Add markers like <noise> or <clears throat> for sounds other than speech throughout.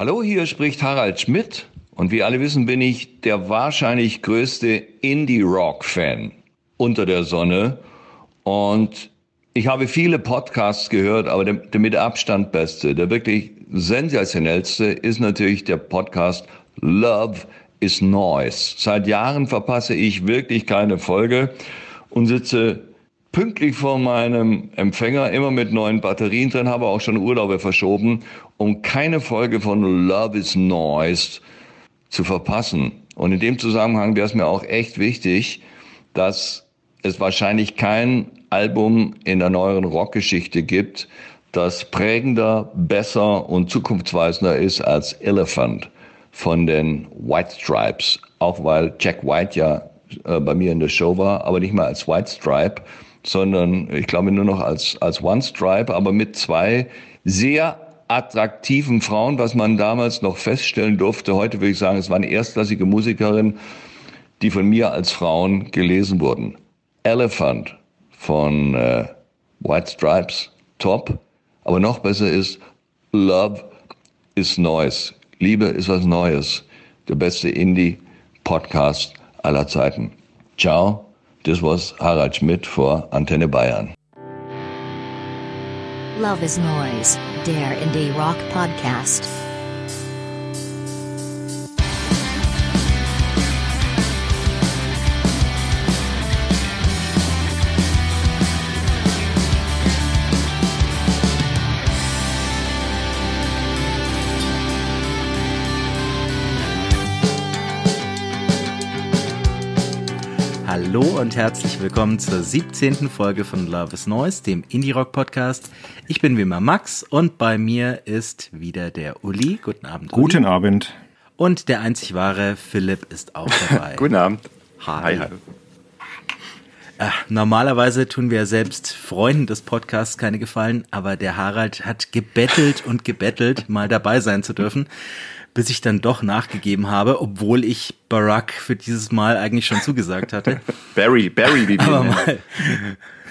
Hallo, hier spricht Harald Schmidt und wie alle wissen, bin ich der wahrscheinlich größte Indie-Rock-Fan unter der Sonne und ich habe viele Podcasts gehört, aber der, der mit Abstand beste, der wirklich sensationellste ist natürlich der Podcast Love is Noise. Seit Jahren verpasse ich wirklich keine Folge und sitze pünktlich vor meinem Empfänger, immer mit neuen Batterien drin, habe auch schon Urlaube verschoben, um keine Folge von Love is Noise zu verpassen. Und in dem Zusammenhang wäre es mir auch echt wichtig, dass es wahrscheinlich kein Album in der neueren Rockgeschichte gibt, das prägender, besser und zukunftsweisender ist als Elephant von den White Stripes. Auch weil Jack White ja äh, bei mir in der Show war, aber nicht mal als White Stripe, sondern ich glaube nur noch als, als One Stripe, aber mit zwei sehr attraktiven Frauen, was man damals noch feststellen durfte. Heute würde ich sagen, es waren erstklassige Musikerinnen, die von mir als Frauen gelesen wurden. Elephant von äh, White Stripes, top. Aber noch besser ist Love is Noise. Liebe ist was Neues. Der beste Indie-Podcast aller Zeiten. Ciao. Das was Harald Schmidt vor Antenne Bayern. Love is Noise, der Indie Rock Podcast. Hallo und herzlich willkommen zur 17. Folge von Love is Noise, dem Indie-Rock-Podcast. Ich bin wie immer Max und bei mir ist wieder der Uli. Guten Abend. Uli. Guten Abend. Und der einzig wahre Philipp ist auch <laughs> dabei. Guten Abend. Hi. hi, hi. Äh, normalerweise tun wir selbst Freunden des Podcasts keine Gefallen, aber der Harald hat gebettelt und gebettelt, mal dabei sein zu dürfen bis ich dann doch nachgegeben habe, obwohl ich Barack für dieses Mal eigentlich schon zugesagt hatte. <laughs> Barry, Barry, wie Aber mal,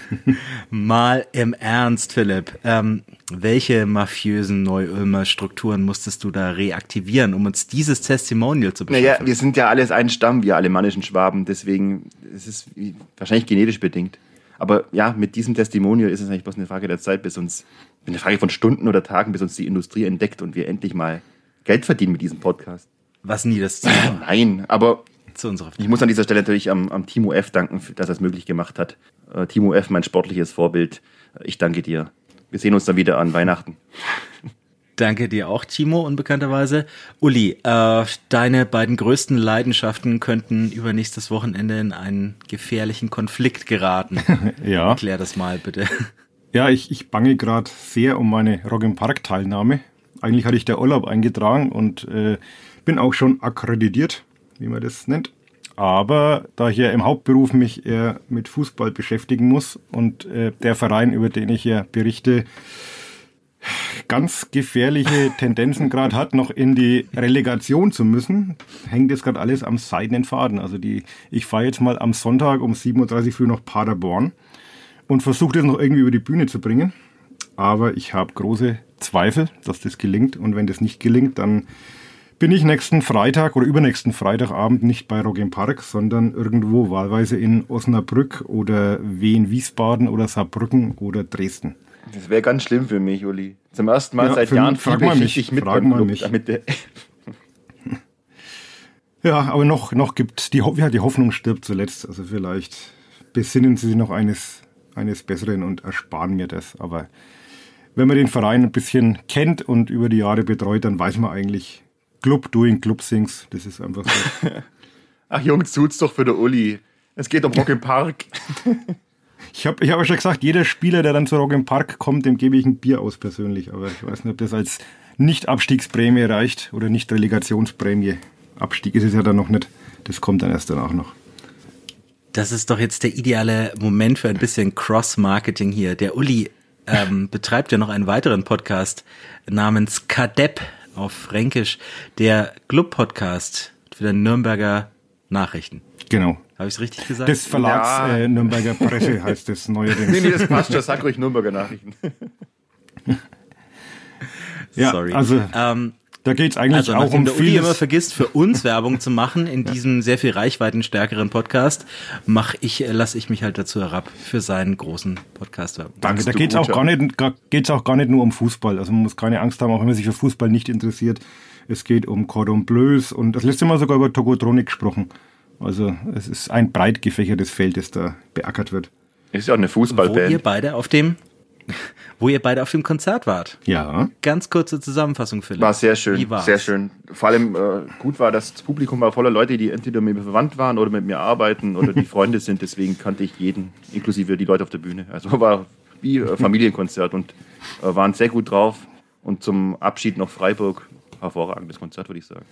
<laughs> mal im Ernst, Philipp. Ähm, welche mafiösen Neu-Ulmer Strukturen musstest du da reaktivieren, um uns dieses Testimonial zu beschaffen? Naja, wir sind ja alles ein Stamm, wir alemannischen Schwaben, deswegen ist es wahrscheinlich genetisch bedingt. Aber ja, mit diesem Testimonial ist es eigentlich bloß eine Frage der Zeit, bis uns, eine Frage von Stunden oder Tagen, bis uns die Industrie entdeckt und wir endlich mal Geld verdienen mit diesem Podcast. Was nie das Ziel war. <laughs> Nein, aber Zu unserer ich muss an dieser Stelle natürlich am, am Timo F. danken, dass er es möglich gemacht hat. Äh, Timo F., mein sportliches Vorbild. Ich danke dir. Wir sehen uns dann wieder an Weihnachten. Danke dir auch, Timo, unbekannterweise. Uli, äh, deine beiden größten Leidenschaften könnten übernächstes Wochenende in einen gefährlichen Konflikt geraten. <laughs> ja. Erklär das mal bitte. Ja, ich, ich bange gerade sehr um meine Rock im Park Teilnahme. Eigentlich hatte ich der Urlaub eingetragen und äh, bin auch schon akkreditiert, wie man das nennt. Aber da ich ja im Hauptberuf mich eher mit Fußball beschäftigen muss und äh, der Verein, über den ich ja berichte, ganz gefährliche <laughs> Tendenzen gerade hat, noch in die Relegation zu müssen, hängt jetzt gerade alles am seidenen Faden. Also die, ich fahre jetzt mal am Sonntag um 7.30 Uhr früh nach Paderborn und versuche das noch irgendwie über die Bühne zu bringen. Aber ich habe große Zweifel, dass das gelingt. Und wenn das nicht gelingt, dann bin ich nächsten Freitag oder übernächsten Freitagabend nicht bei Rock im Park, sondern irgendwo wahlweise in Osnabrück oder Wien, Wiesbaden oder Saarbrücken oder Dresden. Das wäre ganz schlimm für mich, Uli. Zum ersten Mal ja, seit Jahren frag mal mich, ich mit frag mal mich. <laughs> ja, aber noch, noch gibt die, ja, die Hoffnung stirbt zuletzt. Also vielleicht besinnen Sie sich noch eines, eines Besseren und ersparen mir das. Aber wenn man den Verein ein bisschen kennt und über die Jahre betreut, dann weiß man eigentlich, Club doing Club Things. Das ist einfach so. <laughs> Ach Jungs, tut's doch für den Uli. Es geht um Rock im Park. <laughs> ich habe ich hab ja schon gesagt, jeder Spieler, der dann zu Rock im Park kommt, dem gebe ich ein Bier aus persönlich. Aber ich weiß nicht, ob das als Nicht-Abstiegsprämie reicht oder Nicht-Relegationsprämie. Abstieg ist es ja dann noch nicht. Das kommt dann erst danach noch. Das ist doch jetzt der ideale Moment für ein bisschen Cross-Marketing hier. Der Uli ähm, betreibt ja noch einen weiteren Podcast namens Kadepp auf Fränkisch, der Club-Podcast für den Nürnberger Nachrichten. Genau. Habe ich es richtig gesagt? Des Verlags ja. äh, Nürnberger Presse <laughs> heißt es neuerdings. Nee, nee, das passt schon. Sag ruhig Nürnberger Nachrichten. <laughs> ja, Sorry. Also, ähm, Da geht's eigentlich Also auch um der Uli immer vergisst, für uns Werbung zu machen in <laughs> diesem sehr viel reichweitenstärkeren Podcast, mach ich, äh, lasse ich mich halt dazu herab, für seinen großen Podcast Werbung. Danke, da geht's gut, auch gar nicht, geht's auch gar nicht nur um Fußball. Also man muss keine Angst haben, auch wenn man sich für Fußball nicht interessiert. Es geht um Cordon Bleus und das letzte Mal sogar über Togotronik gesprochen. Also es ist ein breit gefächertes Feld, das da beackert wird. Ist ja auch eine Wo ihr Fußballband. beide auf dem, wo ihr beide auf dem Konzert wart. Ja. Ganz kurze Zusammenfassung, Philipp. War sehr schön, Wie war's? sehr schön. Vor allem äh, gut war, dass das Publikum war voller Leute, die entweder mit mir verwandt waren oder mit mir arbeiten oder die <laughs> Freunde sind. Deswegen kannte ich jeden, inklusive die Leute auf der Bühne. Also war wie äh, Familienkonzert und äh, waren sehr gut drauf. Und zum Abschied noch Freiburg, hervorragendes Konzert, würde ich sagen.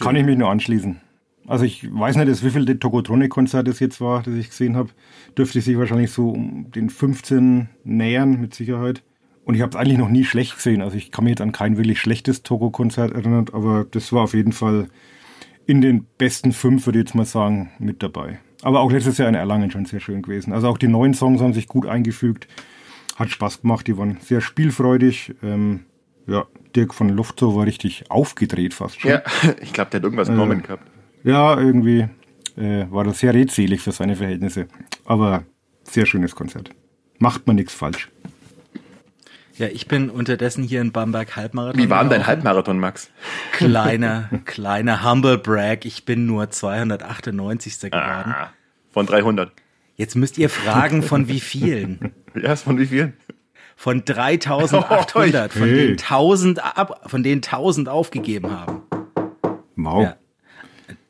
Kann ich mich nur anschließen. Also ich weiß nicht, wie viel das Togotronik-Konzert es jetzt war, das ich gesehen habe. Dürfte sich wahrscheinlich so um den 15 nähern, mit Sicherheit. Und ich habe es eigentlich noch nie schlecht gesehen. Also ich kann mich jetzt an kein wirklich schlechtes Togo-Konzert erinnern, aber das war auf jeden Fall in den besten fünf, würde ich jetzt mal sagen, mit dabei. Aber auch letztes Jahr in Erlangen schon sehr schön gewesen. Also auch die neuen Songs haben sich gut eingefügt. Hat Spaß gemacht, die waren sehr spielfreudig. Ähm, ja, Dirk von Lufto war richtig aufgedreht fast schon. Ja, <laughs> ich glaube, der hat irgendwas genommen gehabt. Ja, irgendwie äh, war das sehr redselig für seine Verhältnisse. Aber sehr schönes Konzert. Macht man nichts falsch. Ja, ich bin unterdessen hier in Bamberg Halbmarathon. Wie war denn dein. Halbmarathon, Max? Kleiner, <laughs> kleiner Humble Brag. Ich bin nur 298. geworden. Ah, von 300. Jetzt müsst ihr fragen, von wie vielen? <laughs> Ja, von wie vielen? Von 3800, von Hey. denen 1000 ab, von denen 1000 aufgegeben haben. Wow. Ja.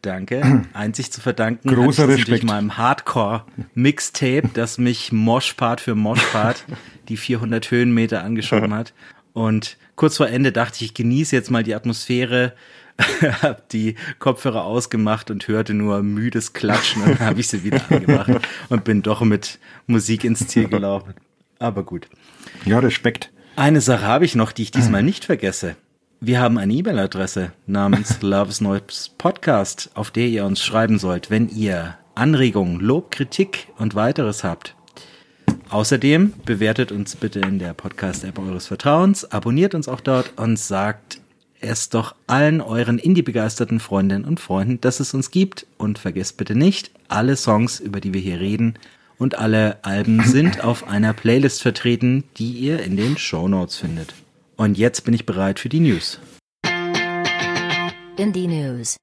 Danke. <clears throat> Einzig zu verdanken Großer Respekt. natürlich meinem Hardcore-Mixtape, das mich Moshpart für Moshpart <laughs> die 400 Höhenmeter angeschoben hat. Und kurz vor Ende dachte ich, ich genieße jetzt mal die Atmosphäre, <laughs> hab die Kopfhörer ausgemacht und hörte nur müdes Klatschen und dann habe ich sie wieder <laughs> angemacht und bin doch mit Musik ins Ziel gelaufen. Aber gut. Ja, Respekt. Eine Sache habe ich noch, die ich diesmal nicht vergesse. Wir haben eine E-Mail-Adresse namens <laughs> Loves Noise Podcast, auf der ihr uns schreiben sollt, wenn ihr Anregungen, Lob, Kritik und weiteres habt. Außerdem bewertet uns bitte in der Podcast-App eures Vertrauens, abonniert uns auch dort und sagt es doch allen euren Indie-begeisterten Freundinnen und Freunden, dass es uns gibt. Und vergesst bitte nicht, alle Songs, über die wir hier reden, und alle Alben <laughs> sind auf einer Playlist vertreten, die ihr in den Show Notes findet. Und jetzt bin ich bereit für die News. Indie News.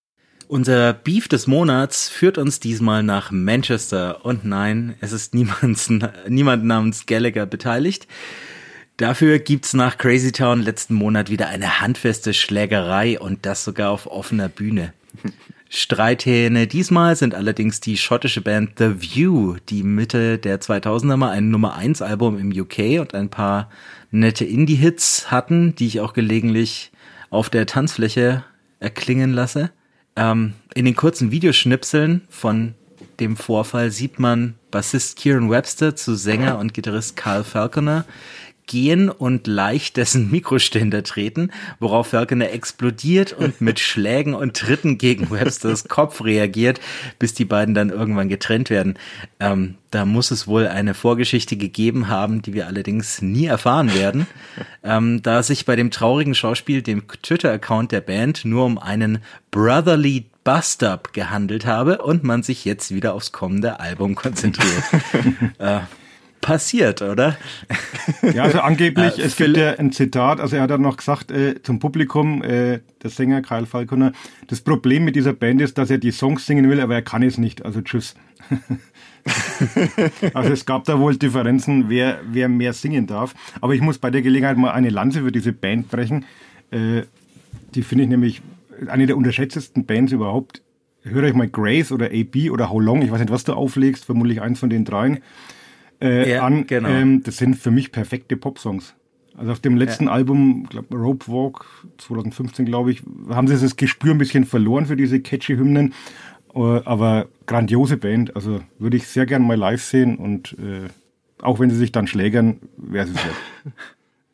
Unser Beef des Monats führt uns diesmal nach Manchester. Und nein, es ist niemand, <laughs> niemand namens Gallagher beteiligt. Dafür gibt's nach Crazy Town letzten Monat wieder eine handfeste Schlägerei und das sogar auf offener Bühne. Streithähne diesmal sind allerdings die schottische Band The View, die Mitte der 2000er mal ein Nummer 1 Album im UK und ein paar nette Indie-Hits hatten, die ich auch gelegentlich auf der Tanzfläche erklingen lasse. Ähm, in den kurzen Videoschnipseln von dem Vorfall sieht man Bassist Kieran Webster zu Sänger und Gitarrist Carl Falconer gehen und leicht dessen Mikroständer treten, worauf Falconer explodiert und mit <laughs> Schlägen und Tritten gegen Websters Kopf reagiert, bis die beiden dann irgendwann getrennt werden. Ähm, da muss es wohl eine Vorgeschichte gegeben haben, die wir allerdings nie erfahren werden, <laughs> ähm, da sich bei dem traurigen Schauspiel, dem Twitter-Account der Band, nur um einen Brotherly Bust-Up gehandelt habe und man sich jetzt wieder aufs kommende Album konzentriert. <laughs> äh, passiert, oder? Ja, also angeblich, <laughs> es gibt ja ein Zitat, also er hat dann noch gesagt äh, zum Publikum, äh, der Sänger Kyle Falconer, das Problem mit dieser Band ist, dass er die Songs singen will, aber er kann es nicht, also tschüss. <laughs> also es gab da wohl Differenzen, wer, wer mehr singen darf. Aber ich muss bei der Gelegenheit mal eine Lanze für diese Band brechen. Äh, die finde ich nämlich eine der unterschätztesten Bands überhaupt. Hört euch mal Grace oder AB oder How Long, ich weiß nicht, was du auflegst, vermutlich eins von den dreien äh, Ja, an. genau. Ähm, das sind für mich perfekte Popsongs. Also auf dem letzten Album, glaub, Rope Walk 2015, glaube ich, haben sie das Gespür ein bisschen verloren für diese catchy Hymnen. Äh, aber grandiose Band, also würde ich sehr gern mal live sehen und äh, auch wenn sie sich dann schlägern, wäre es wert. <laughs>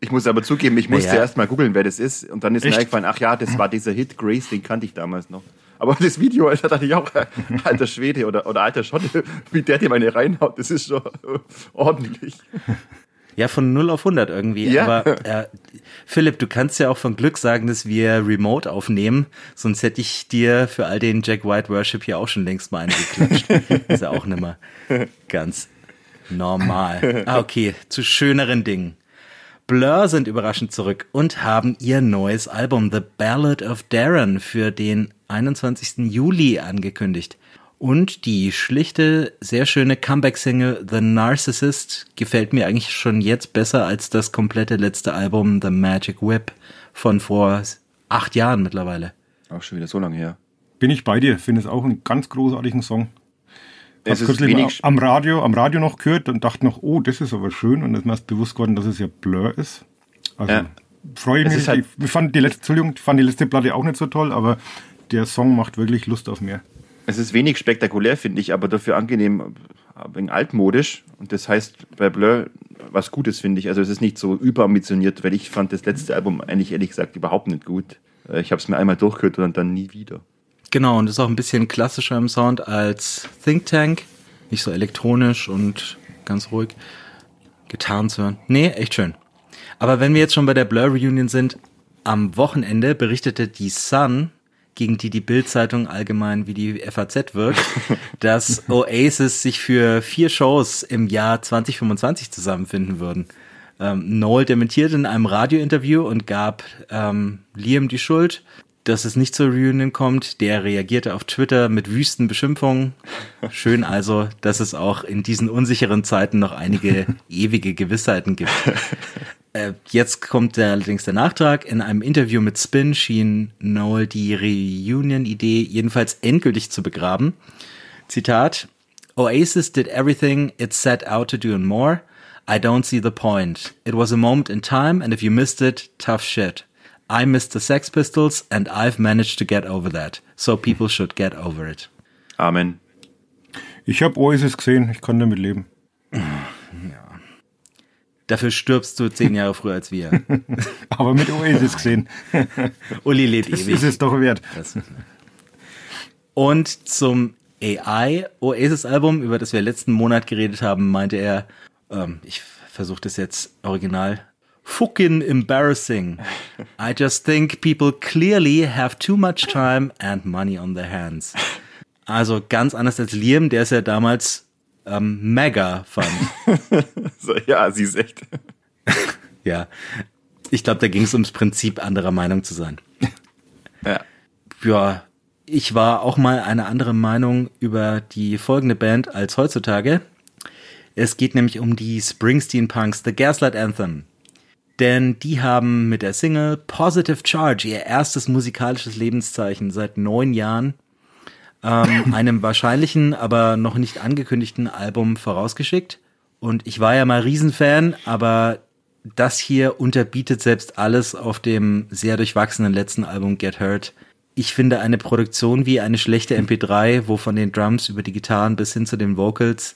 Ich muss aber zugeben, ich musste Naja. erst mal googeln, wer das ist. Und dann ist mir Echt? eingefallen, ach ja, das war dieser Hit Grace, den kannte ich damals noch. Aber das Video, Alter, dachte ich auch, <laughs> alter Schwede oder, oder alter Schotte, wie der dir meine reinhaut, das ist schon ordentlich. Ja, von 0 auf 100 irgendwie. Ja. Aber äh, Philipp, du kannst ja auch von Glück sagen, dass wir remote aufnehmen. Sonst hätte ich dir für all den Jack White Worship hier auch schon längst mal eingeklatscht. ist ja auch nicht mehr <laughs> ganz normal. Ah, okay, zu schöneren Dingen. Blur sind überraschend zurück und haben ihr neues Album The Ballad of Darren für den 21. Juli angekündigt. Und die schlichte, sehr schöne Comeback-Single The Narcissist gefällt mir eigentlich schon jetzt besser als das komplette letzte Album The Magic Whip von vor acht Jahren mittlerweile. Auch schon wieder so lange her. Bin ich bei dir, finde es auch einen ganz großartigen Song. Es ist wenig, am Radio, am Radio noch gehört und dachte noch, oh, das ist aber schön. Und dann ist mir erst bewusst geworden, dass es ja Blur ist. Also Ja. freue ich mich. halt- ich fand die letzte, Entschuldigung, ich fand die letzte Platte auch nicht so toll, aber der Song macht wirklich Lust auf mehr. es ist wenig spektakulär, finde ich, aber dafür angenehm, ein altmodisch. Und das heißt bei Blur was Gutes, finde ich. Also es ist nicht so überambitioniert, weil ich fand das letzte Album eigentlich ehrlich gesagt überhaupt nicht gut. Äh, Ich habe es mir einmal durchgehört und dann nie wieder. Genau, und ist auch ein bisschen klassischer im Sound als Think Tank. Nicht so elektronisch und ganz ruhig. Gitarren zu hören. Nee, echt schön. Aber wenn wir jetzt schon bei der Blur Reunion sind, am Wochenende berichtete die Sun, gegen die die Bild-Zeitung allgemein wie die FAZ wirkt, <laughs> dass Oasis sich für vier Shows im Jahr 2025 zusammenfinden würden. Ähm, Noel dementierte in einem Radiointerview und gab ähm, Liam die Schuld, dass es nicht zur Reunion kommt. Der reagierte auf Twitter mit wüsten Beschimpfungen. Schön also, dass es auch in diesen unsicheren Zeiten noch einige <laughs> ewige Gewissheiten gibt. Äh, jetzt kommt der, allerdings der Nachtrag. In einem Interview mit Spin schien Noel die Reunion-Idee jedenfalls endgültig zu begraben. Zitat: Oasis did everything it set out to do and more. I don't see the point. It was a moment in time, and if you missed it, tough shit. I missed the Sex Pistols, and I've managed to get over that. So people should get over it. Amen. Ich habe Oasis gesehen, ich kann damit leben. Dafür stirbst du zehn Jahre früher als wir. <laughs> Aber mit Oasis gesehen. <laughs> Uli lebt Das ewig. ist es doch wert. Das- Und zum AI Oasis Album, über das wir letzten Monat geredet haben, meinte er, ähm, ich versuche das jetzt original, fucking embarrassing. I just think people clearly have too much time and money on their hands. Also ganz anders als Liam, der es ja damals ähm, mega fand. <laughs> So, ja, sie ist echt. ja. Ich glaube, da ging es ums Prinzip, anderer Meinung zu sein. Ja. ja, ich war auch mal eine andere Meinung über die folgende Band als heutzutage. Es geht nämlich um die Springsteen Punks, The Gaslight Anthem. Denn die haben mit der Single Positive Charge ihr erstes musikalisches Lebenszeichen seit neun Jahren ähm, <laughs> einem wahrscheinlichen, aber noch nicht angekündigten Album vorausgeschickt. Und ich war ja mal Riesenfan, aber das hier unterbietet selbst alles auf dem sehr durchwachsenen letzten Album Get Hurt. Ich finde eine Produktion wie eine schlechte MP3, wo von den Drums über die Gitarren bis hin zu den Vocals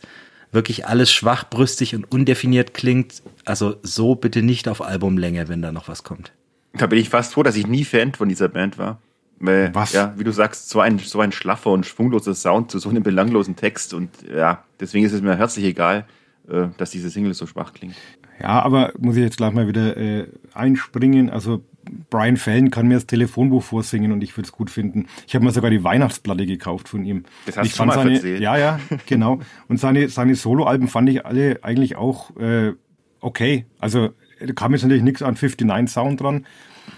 wirklich alles schwachbrüstig und undefiniert klingt. Also so bitte nicht auf Albumlänge, wenn da noch was kommt. Da bin ich fast froh, dass ich nie Fan von dieser Band war. Weil, Was? ja, wie du sagst, so ein, so ein schlaffer und schwungloser Sound zu so einem belanglosen Text und ja, deswegen ist es mir herzlich egal, äh, dass diese Single so schwach klingt. Ja, aber muss ich jetzt gleich mal wieder äh, einspringen. Also Brian Fallon kann mir das Telefonbuch vorsingen und ich würde es gut finden. Ich habe mir sogar die Weihnachtsplatte gekauft von ihm. Das hast ich du schon mal seine, erzählt. Ja, ja, genau. Und seine, seine Soloalben fand ich alle eigentlich auch äh, okay. Also da kam jetzt natürlich nichts an 59 Sound dran.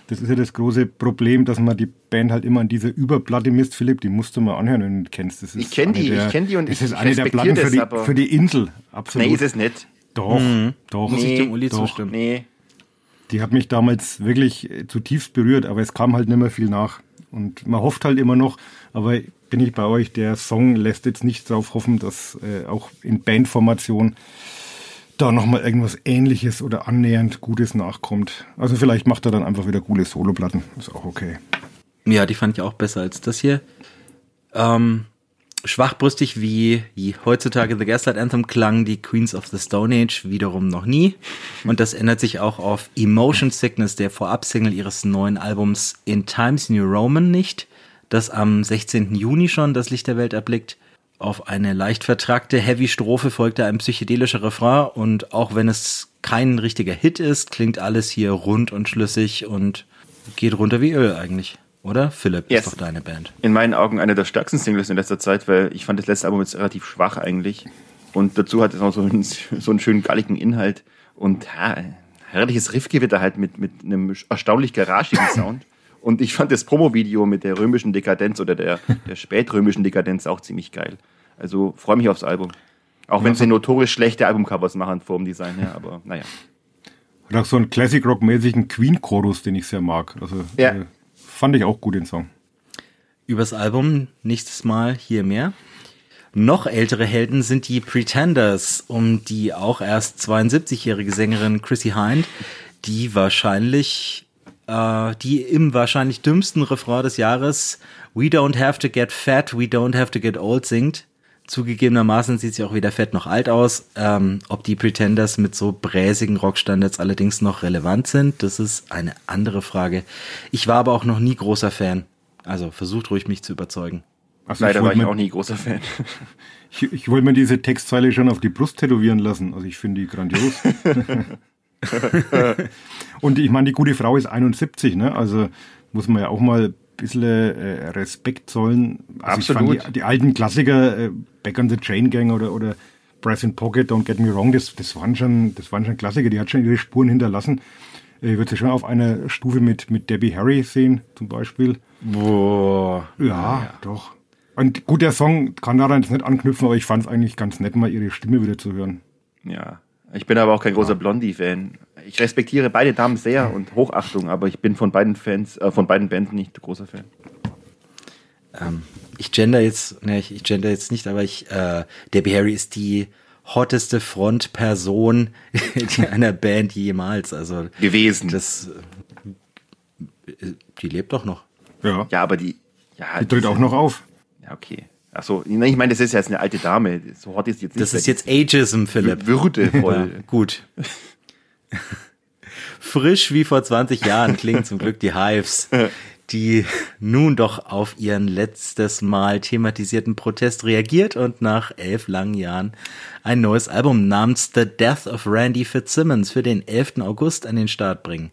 Das ist ja das große Problem, dass man die Band halt immer an diese Überplatte misst. Philipp, die musst du mal anhören, wenn du kennst. Das ist Ich kenn eine die, der- ich kenn die und das ich- ist eine der Platten für die, für die Insel. Absolut. Nee, ist es nicht. Doch, doch. Muss ich dem Uli doch. zustimmen. Nee. Die hat mich damals wirklich äh, zutiefst berührt, aber es kam halt nicht mehr viel nach. Und man hofft halt immer noch, aber bin ich bei euch, der Song lässt jetzt nicht darauf hoffen, dass äh, auch in Bandformation da nochmal irgendwas ähnliches oder annähernd Gutes nachkommt. Also vielleicht macht er dann einfach wieder coole Soloplatten. Ist auch okay. Ja, die fand ich auch besser als das hier. Ähm, schwachbrüstig wie heutzutage The Gaslight Anthem klang die Queens of the Stone Age wiederum noch nie. Und das ändert sich auch auf Emotion Sickness, der Vorab-Single ihres neuen Albums In Times New Roman nicht, das am 16. Juni schon das Licht der Welt erblickt. Auf eine leicht vertrackte Heavy-Strophe folgte ein psychedelischer Refrain und auch wenn es kein richtiger Hit ist, klingt alles hier rund und schlüssig und geht runter wie Öl eigentlich. Oder? Philipp, Yes. ist doch deine Band. In meinen Augen eine der stärksten Singles in letzter Zeit, weil ich fand das letzte Album jetzt relativ schwach eigentlich. Und dazu hat es auch so einen, so einen schönen galligen Inhalt. Und ja, herrliches Riffgewitter halt mit, mit einem erstaunlich garagigen Sound. Und ich fand das Promo-Video mit der römischen Dekadenz oder der, der spätrömischen Dekadenz auch ziemlich geil. Also freue mich aufs Album. Auch wenn sie notorisch schlechte Albumcovers machen vom Design her, aber naja. Hat auch so einen Classic Rock-mäßigen Queen-Chorus, den ich sehr mag. Also Ja. äh, fand ich auch gut, den Song. Übers Album nächstes Mal hier mehr. Noch ältere Helden sind die Pretenders, um die auch erst 72-jährige Sängerin Chrissy Hind, die wahrscheinlich, äh, die im wahrscheinlich dümmsten Refrain des Jahres We don't have to get fat, we don't have to get old singt. Zugegebenermaßen sieht sie auch weder fett noch alt aus. Ähm, ob die Pretenders mit so bräsigen Rockstandards allerdings noch relevant sind, das ist eine andere Frage. Ich war aber auch noch nie großer Fan. Also versucht ruhig mich zu überzeugen. Also Leider war wollte ich mir- auch nie großer Fan. <laughs> Ich, ich wollte mir diese Textzeile schon auf die Brust tätowieren lassen. Also ich finde die grandios. <laughs> <laughs> Und ich meine, die gute Frau ist 71, ne? Also muss man ja auch mal bisschen äh, Respekt zollen. Also Absolut. die, die alten Klassiker, äh, Back on the Chain Gang oder, oder Brass in Pocket, Don't Get Me Wrong, das, das, waren schon, das waren schon Klassiker, die hat schon ihre Spuren hinterlassen. Äh, Ich würde sie schon auf einer Stufe mit, mit Debbie Harry sehen, zum Beispiel. Boah. Ja, doch. Und gut, der Song kann daran jetzt nicht anknüpfen, aber ich fand es eigentlich ganz nett, mal ihre Stimme wieder zu hören. Ja. Ich bin aber auch kein großer Blondie-Fan. Ich respektiere beide Damen sehr und Hochachtung, aber ich bin von beiden Fans, äh, von beiden Bands nicht großer Fan. Ähm, ich gender jetzt, ne, ich, ich gender jetzt nicht, aber ich, äh, Debbie Harry ist die hotteste Frontperson <laughs> die einer Band jemals. Also Gewesen. das, äh, die lebt doch noch. Ja, ja, aber die. Ja, die tritt auch noch auf. Ja, okay. Achso, ich meine, das ist jetzt eine alte Dame. So hot ist jetzt nicht. Das ist jetzt Ageism, Philipp. würdevoll. Ja, gut. <laughs> Frisch wie vor 20 Jahren klingen zum Glück die Hives, die nun doch auf ihren letztes Mal thematisierten Protest reagiert und nach elf langen Jahren ein neues Album namens The Death of Randy Fitzsimmons für den 11. August an den Start bringen.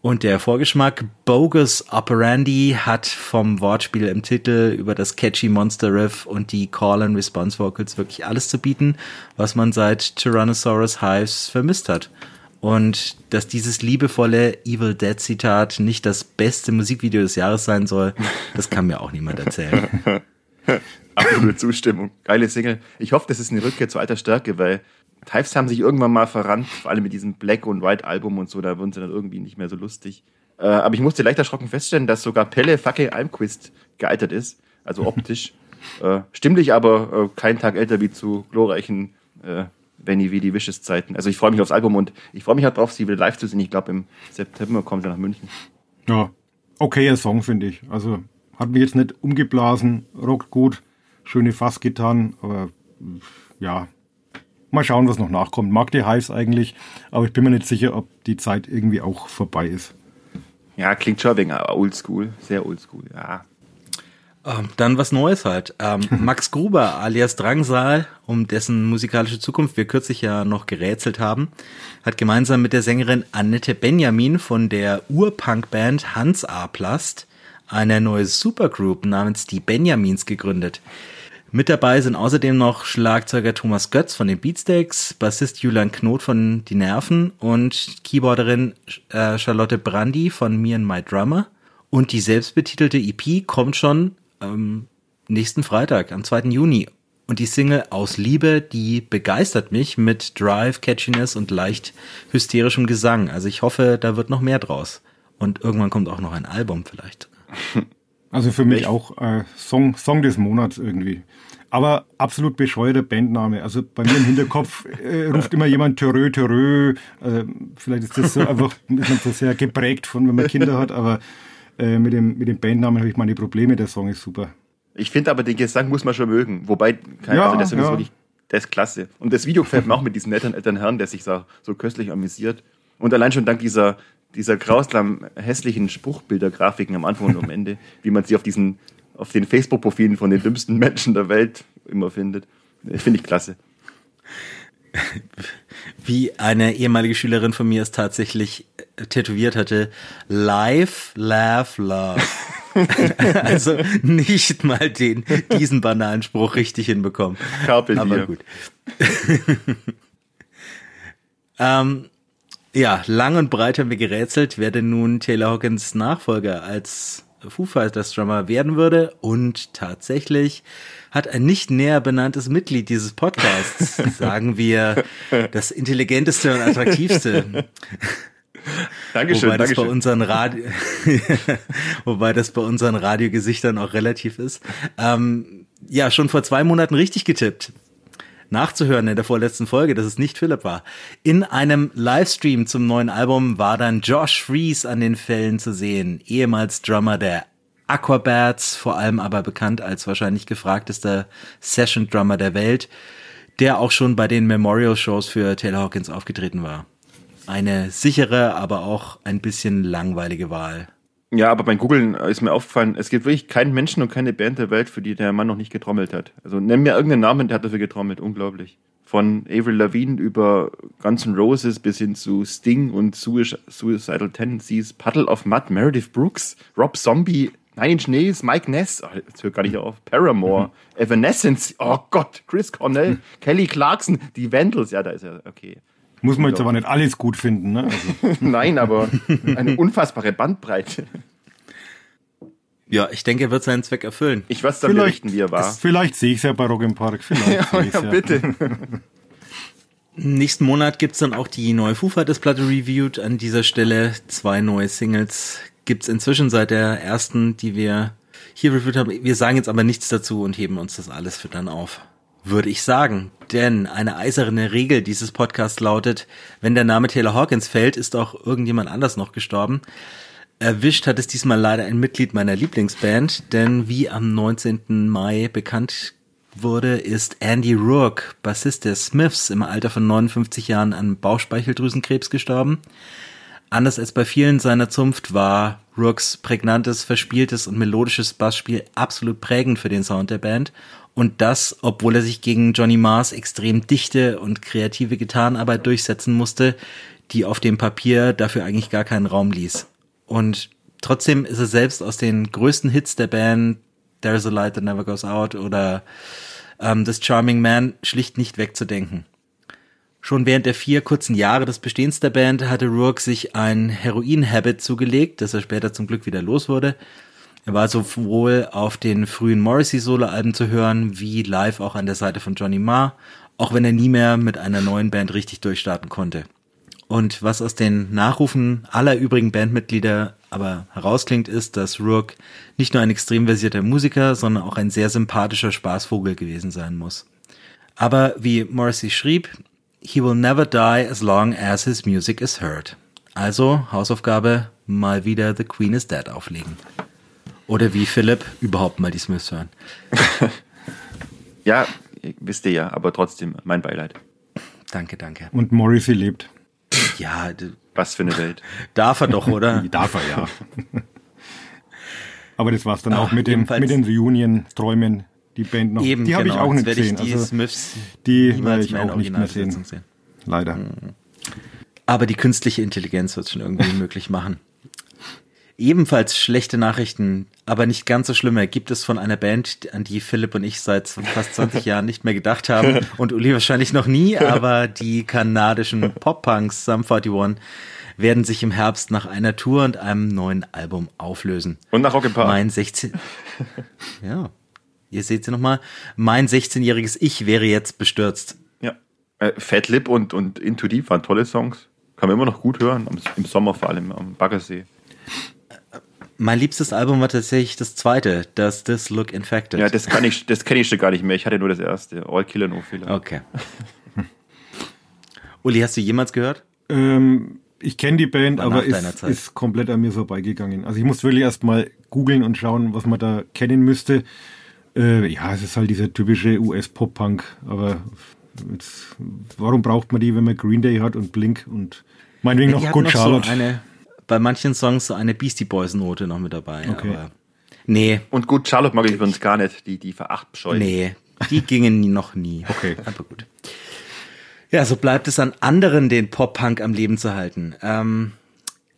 Und der Vorgeschmack Bogus Operandi hat vom Wortspiel im Titel über das catchy Monster Riff und die Call and Response Vocals wirklich alles zu bieten, was man seit Tyrannosaurus Hives vermisst hat. Und dass dieses liebevolle Evil Dead Zitat nicht das beste Musikvideo des Jahres sein soll, das kann mir auch niemand erzählen. <laughs> Absolute Zustimmung. Geile Single. Ich hoffe, das ist eine Rückkehr zu alter Stärke, weil Types haben sich irgendwann mal verrannt, vor allem mit diesem Black und White Album und so, da wurden sie dann irgendwie nicht mehr so lustig. Äh, aber ich musste leicht erschrocken feststellen, dass sogar Pelle Fackel Almquist gealtert ist, also optisch. <laughs> äh, stimmlich aber äh, kein Tag älter wie zu glorreichen äh, Benny wie die Wishes Zeiten. Also ich freue mich aufs Album und ich freue mich halt drauf, sie wieder live zu sehen. Ich glaube, im September kommt sie nach München. Ja, okayer Song, finde ich. Also hat mich jetzt nicht umgeblasen, rockt gut, schöne Fassgitarren, aber ja, mal schauen, was noch nachkommt. Mag die Hives eigentlich, aber ich bin mir nicht sicher, ob die Zeit irgendwie auch vorbei ist. Ja, klingt schon wegen oldschool, sehr oldschool, ja. Ähm, Dann was Neues halt. Ähm, <laughs> Max Gruber alias Drangsal, um dessen musikalische Zukunft wir kürzlich ja noch gerätselt haben, hat gemeinsam mit der Sängerin Annette Benjamin von der Urpunk-Band Hans A. Plast eine neue Supergroup namens die Benjamins gegründet. Mit dabei sind außerdem noch Schlagzeuger Thomas Götz von den Beatsteaks, Bassist Julian Knot von Die Nerven und Keyboarderin äh, Charlotte Brandy von Me and My Drummer. Und die selbstbetitelte EP kommt schon ähm, nächsten Freitag, am 2. Juni. Und die Single Aus Liebe, die begeistert mich mit Drive, Catchiness und leicht hysterischem Gesang. Also ich hoffe, da wird noch mehr draus. Und irgendwann kommt auch noch ein Album vielleicht. <laughs> Also für mich auch äh, Song, Song des Monats irgendwie. Aber absolut bescheuerter Bandname. Also bei mir im Hinterkopf äh, ruft immer jemand Törö, Törö. Äh, vielleicht ist das so einfach ist man so sehr geprägt von, wenn man Kinder hat, aber äh, mit, dem, mit dem Bandnamen habe ich meine Probleme. Der Song ist super. Ich finde aber, den Gesang muss man schon mögen. Wobei, kein, Ja, also der Song ist ja. wirklich, der ist klasse. Und das Video gefällt mir auch mit diesem netten älteren Herrn, der sich so, so köstlich amüsiert. Und allein schon dank dieser, dieser grausam hässlichen Spruchbildergrafiken am Anfang und am Ende, <laughs> wie man sie auf diesen, auf den Facebook-Profilen von den dümmsten Menschen der Welt immer findet. Finde ich klasse. Wie eine ehemalige Schülerin von mir es tatsächlich äh, tätowiert hatte. Life, laugh, love. <laughs> also nicht mal den, diesen banalen Spruch richtig hinbekommen. Carpe Aber diem. gut. <laughs> ähm, ja, lang und breit haben wir gerätselt, wer denn nun Taylor Hawkins Nachfolger als Foo Fighters Drummer werden würde. Und tatsächlich hat ein nicht näher benanntes Mitglied dieses Podcasts, <laughs> sagen wir, das intelligenteste und attraktivste, <laughs> Dankeschön, wobei das bei Dankeschön. unseren Radio, <laughs> wobei das bei unseren Radiogesichtern auch relativ ist. Ähm, ja, schon vor zwei Monaten richtig getippt. Nachzuhören in der vorletzten Folge, dass es nicht Philipp war. In einem Livestream zum neuen Album war dann Josh Fries an den Fällen zu sehen, ehemals Drummer der Aquabats, vor allem aber bekannt als wahrscheinlich gefragtester Session-Drummer der Welt, der auch schon bei den Memorial-Shows für Taylor Hawkins aufgetreten war. Eine sichere, aber auch ein bisschen langweilige Wahl. Ja, aber beim Googlen ist mir aufgefallen, es gibt wirklich keinen Menschen und keine Band der Welt, für die der Mann noch nicht getrommelt hat. Also nenn mir irgendeinen Namen, der hat dafür getrommelt. Unglaublich. Von Avril Lavigne über Guns N' Roses bis hin zu Sting und Suic- Suicidal Tendencies, Puddle of Mud, Meredith Brooks, Rob Zombie, Nine Inch Nails, Mike Ness, oh, jetzt hört gar nicht auf, Paramore, Evanescence, oh Gott, Chris Cornell, <laughs> Kelly Clarkson, die Vandals, ja, da ist er, okay. Muss man jetzt aber nicht alles gut finden. Ne? Also, <laughs> Nein, aber eine unfassbare Bandbreite. Ja, ich denke, er wird seinen Zweck erfüllen. Ich weiß dann vielleicht berichten, wie er war. vielleicht sehe ich es ja bei Rock im Park. Vielleicht sehe ich's ja, bitte. <laughs> Nächsten Monat gibt's dann auch die neue Foo Fighters Platte reviewed. An dieser Stelle zwei neue Singles gibt's inzwischen seit der ersten, die wir hier reviewed haben. Wir sagen jetzt aber nichts dazu und heben uns das alles für dann auf. Würde ich sagen. Denn eine eiserne Regel dieses Podcasts lautet, wenn der Name Taylor Hawkins fällt, ist auch irgendjemand anders noch gestorben. Erwischt hat es diesmal leider ein Mitglied meiner Lieblingsband, denn wie am 19. Mai bekannt wurde, ist Andy Rourke, Bassist der Smiths, im Alter von 59 Jahren an Bauchspeicheldrüsenkrebs gestorben. Anders als bei vielen seiner Zunft war Rourkes prägnantes, verspieltes und melodisches Bassspiel absolut prägend für den Sound der Band. Und das, obwohl er sich gegen Johnny Mars extrem dichte und kreative Gitarrenarbeit durchsetzen musste, die auf dem Papier dafür eigentlich gar keinen Raum ließ. Und trotzdem ist er selbst aus den größten Hits der Band, There's a Light That Never Goes Out oder ähm, This Charming Man, schlicht nicht wegzudenken. Schon während der vier kurzen Jahre des Bestehens der Band hatte Rourke sich ein Heroin-Habit zugelegt, das er später zum Glück wieder los wurde. Er war sowohl auf den frühen Morrissey-Solo-Alben zu hören, wie live auch an der Seite von Johnny Marr, auch wenn er nie mehr mit einer neuen Band richtig durchstarten konnte. Und was aus den Nachrufen aller übrigen Bandmitglieder aber herausklingt, ist, dass Rourke nicht nur ein extrem versierter Musiker, sondern auch ein sehr sympathischer Spaßvogel gewesen sein muss. Aber wie Morrissey schrieb, he will never die as long as his music is heard. Also Hausaufgabe, mal wieder The Queen is Dead auflegen. Oder wie Philipp, überhaupt mal die Smiths hören. <laughs> Ja, wisst ihr ja, aber trotzdem mein Beileid. Danke, danke. Und Morrissey lebt. Ja, Was für eine Welt. <laughs> darf er doch, oder? <laughs> Darf er ja. Aber das war's dann Ah, auch mit, dem, mit den Reunion-Träumen, die Band noch. Eben, die habe genau. ich auch nicht gesehen. die Also, Smiths die werde ich auch nicht mehr sehen. Sehen. leider. Aber die künstliche Intelligenz wird es schon irgendwie möglich machen. Ebenfalls schlechte Nachrichten, aber nicht ganz so schlimme, gibt es von einer Band, an die Philipp und ich seit fast 20 Jahren nicht mehr gedacht haben <laughs> und Uli wahrscheinlich noch nie, aber die kanadischen Pop-Punks Sum 41 werden sich im Herbst nach einer Tour und einem neuen Album auflösen. Und nach Rock im Park. Mein 16. <laughs> Ja. Ihr seht sie nochmal. Mein 16-jähriges Ich wäre jetzt bestürzt. Ja. Äh, Fat Lip und, und Into Deep waren tolle Songs. Kann man immer noch gut hören. Im Sommer vor allem am Baggersee. Mein liebstes Album war tatsächlich das zweite, das This Look Infected. Ja, das kann ich, das kenne ich schon gar nicht mehr. Ich hatte nur das erste. All Killer No Filler. Okay. <laughs> Uli, hast du jemals gehört? Ähm, ich kenne die Band, aber deiner ist, ist komplett an mir vorbeigegangen. Also ich muss wirklich erst mal googeln und schauen, was man da kennen müsste. Äh, ja, es ist halt dieser typische US-Pop-Punk. Aber jetzt, warum braucht man die, wenn man Green Day hat und Blink und meinetwegen Die noch Good noch Charlotte? So eine, bei manchen Songs so eine Beastie Boys Note noch mit dabei. Okay. Aber nee, Und gut, Charlotte mag ich übrigens gar nicht. Die, die verachtscheuen. nee. Die gingen noch nie. <laughs> Okay. Aber gut. Ja, so bleibt es an anderen, den Pop-Punk am Leben zu halten. Ähm,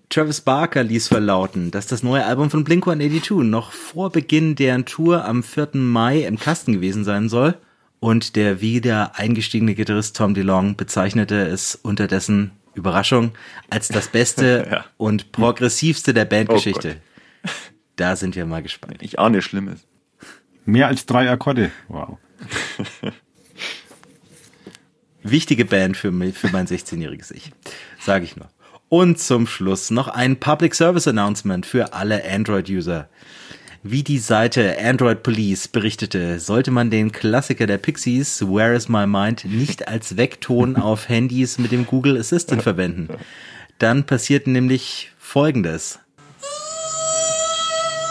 Travis Barker ließ verlauten, dass das neue Album von Blink-182 noch vor Beginn deren Tour am 4. Mai im Kasten gewesen sein soll. Und der wieder eingestiegene Gitarrist Tom DeLong bezeichnete es unterdessen Überraschung als das Beste <laughs> Ja. und progressivste der Bandgeschichte. Oh da sind wir mal gespannt. Ich ahne Schlimmes. Mehr als drei Akkorde. Wow. <laughs> Wichtige Band für, mich, für mein 16-jähriges Ich, sage ich nur. Und zum Schluss noch ein Public Service Announcement für alle Android-User. Wie die Seite Android Police berichtete, sollte man den Klassiker der Pixies, Where is My Mind, nicht als Weckton <laughs> auf Handys mit dem Google Assistant verwenden. Dann passiert nämlich Folgendes.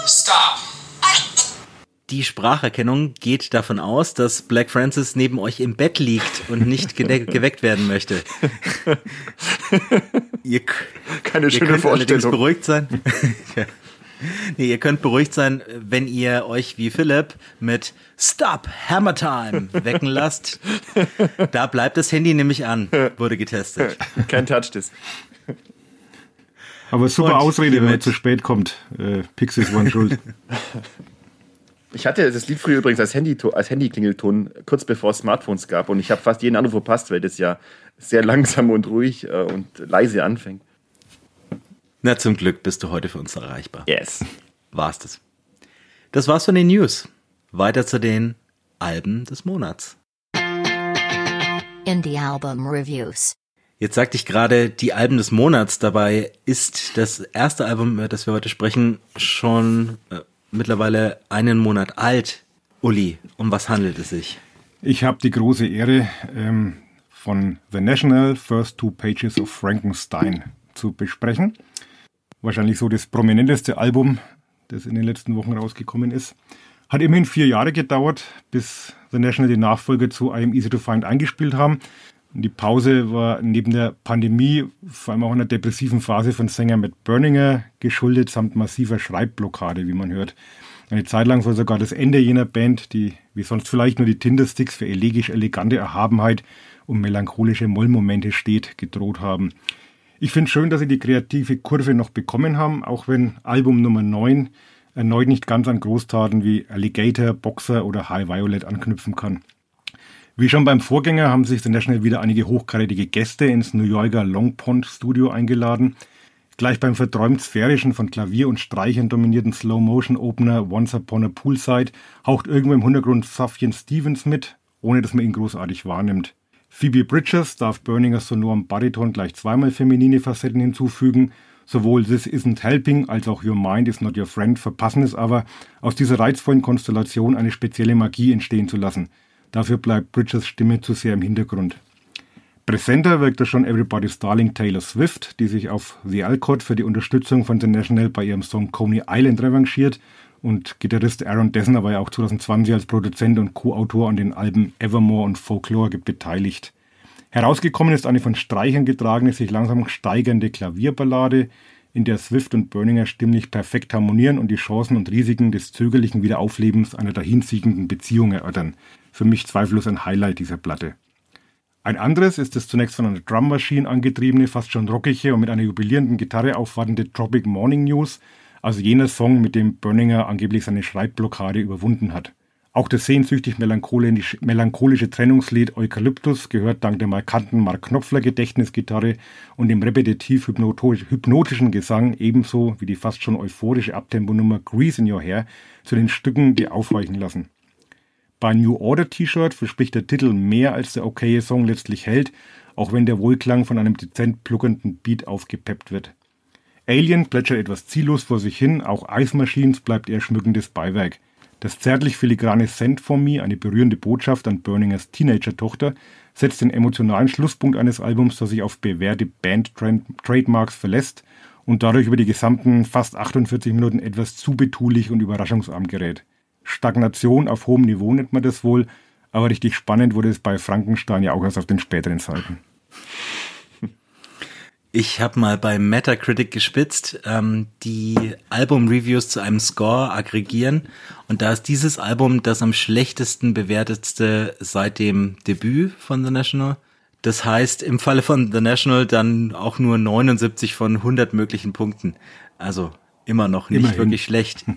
Stop. Die Spracherkennung geht davon aus, dass Black Francis neben euch im Bett liegt und nicht gede- <laughs> geweckt werden möchte. <laughs> ihr, Keine ihr schöne könnt allerdings Vorstellung. beruhigt sein. ja. Nee, ihr könnt beruhigt sein, wenn ihr euch wie Philipp mit Stop Hammer Time wecken lasst. Da bleibt das Handy nämlich an, wurde getestet. Kein Touch das. Aber super Und Ausrede, wenn man hiermit- zu spät kommt. Äh, Pixies waren schuld. <laughs> Ich hatte das Lied früher übrigens als, Handy, als Handyklingelton kurz bevor es Smartphones gab und ich habe fast jeden Anruf verpasst, weil das ja sehr langsam und ruhig äh, und leise anfängt. Na, zum Glück bist du heute für uns erreichbar. Yes. War's das. Das war's von den News. Weiter zu den Alben des Monats. Indie Album Reviews. Jetzt sagte ich gerade die Alben des Monats. Dabei ist das erste Album, über das wir heute sprechen, schon äh, mittlerweile einen Monat alt. Uli, um was handelt es sich? Ich habe die große Ehre, ähm, von The National First Two Pages of Frankenstein zu besprechen. Wahrscheinlich so das prominenteste Album, das in den letzten Wochen rausgekommen ist. Hat immerhin vier Jahre gedauert, bis The National den Nachfolger zu I Am Easy to Find eingespielt haben. Und Die Pause war neben der Pandemie vor allem auch einer depressiven Phase von Sänger Matt Berninger geschuldet, samt massiver Schreibblockade, wie man hört. Eine Zeit lang soll sogar das Ende jener Band, die wie sonst vielleicht nur die Tindersticks für elegisch elegante Erhabenheit und melancholische Mollmomente steht, gedroht haben. Ich finde schön, dass sie die kreative Kurve noch bekommen haben, auch wenn Album Nummer 9 erneut nicht ganz an Großtaten wie Alligator, Boxer oder High Violet anknüpfen kann. Wie schon beim Vorgänger haben sich The National wieder einige hochkarätige Gäste ins New Yorker Long Pond Studio eingeladen. Gleich beim verträumt sphärischen, von Klavier und Streichern dominierten Slow-Motion-Opener Once Upon a Poolside haucht irgendwo im Hintergrund Sufjan Stevens mit, ohne dass man ihn großartig wahrnimmt. Phoebe Bridgers darf Burningers sonorem Bariton gleich zweimal feminine Facetten hinzufügen. Sowohl This Isn't Helping als auch Your Mind is Not Your Friend verpassen es aber, aus dieser reizvollen Konstellation eine spezielle Magie entstehen zu lassen. Dafür bleibt Bridgers Stimme zu sehr im Hintergrund. Präsenter wirkte schon Everybody's Darling Taylor Swift, die sich auf The Alcott für die Unterstützung von The National bei ihrem Song Coney Island revanchiert und Gitarrist Aaron Dessner war ja auch 2020 als Produzent und Co-Autor an den Alben Evermore und Folklore beteiligt. Herausgekommen ist eine von Streichern getragene, sich langsam steigernde Klavierballade, in der Swift und Berninger stimmlich perfekt harmonieren und die Chancen und Risiken des zögerlichen Wiederauflebens einer dahinsiegenden Beziehung erörtern. Für mich zweifellos ein Highlight dieser Platte. Ein anderes ist das zunächst von einer Drum Machine angetriebene, fast schon rockige und mit einer jubilierenden Gitarre aufwartende Tropic Morning News, also jener Song, mit dem Berninger angeblich seine Schreibblockade überwunden hat. Auch das sehnsüchtig melancholisch, melancholische Trennungslied Eukalyptus gehört dank der markanten Mark Knopfler Gedächtnisgitarre und dem repetitiv hypnotisch- hypnotischen Gesang ebenso wie die fast schon euphorische Abtemponummer Grease in Your Hair zu den Stücken, die aufhorchen lassen. Bei New Order T-Shirt verspricht der Titel mehr als der okaye Song letztlich hält, auch wenn der Wohlklang von einem dezent pluckernden Beat aufgepeppt wird. Alien plätschert etwas ziellos vor sich hin, auch Ice Machines bleibt eher schmückendes Beiwerk. Das zärtlich filigrane Send for Me, eine berührende Botschaft an Burningers Teenager-Tochter, setzt den emotionalen Schlusspunkt eines Albums, das sich auf bewährte Band-Trademarks verlässt und dadurch über die gesamten fast 48 Minuten etwas zu betulich und überraschungsarm gerät. Stagnation auf hohem Niveau nennt man das wohl, aber richtig spannend wurde es bei Frankenstein ja auch erst auf den späteren Seiten. Ich habe mal bei Metacritic gespitzt, ähm, die Album-Reviews zu einem Score aggregieren. Und da ist dieses Album das am schlechtesten bewertetste seit dem Debüt von The National. Das heißt, im Falle von The National dann auch nur 79 von 100 möglichen Punkten. Also immer noch nicht Immerhin. wirklich schlecht. <laughs>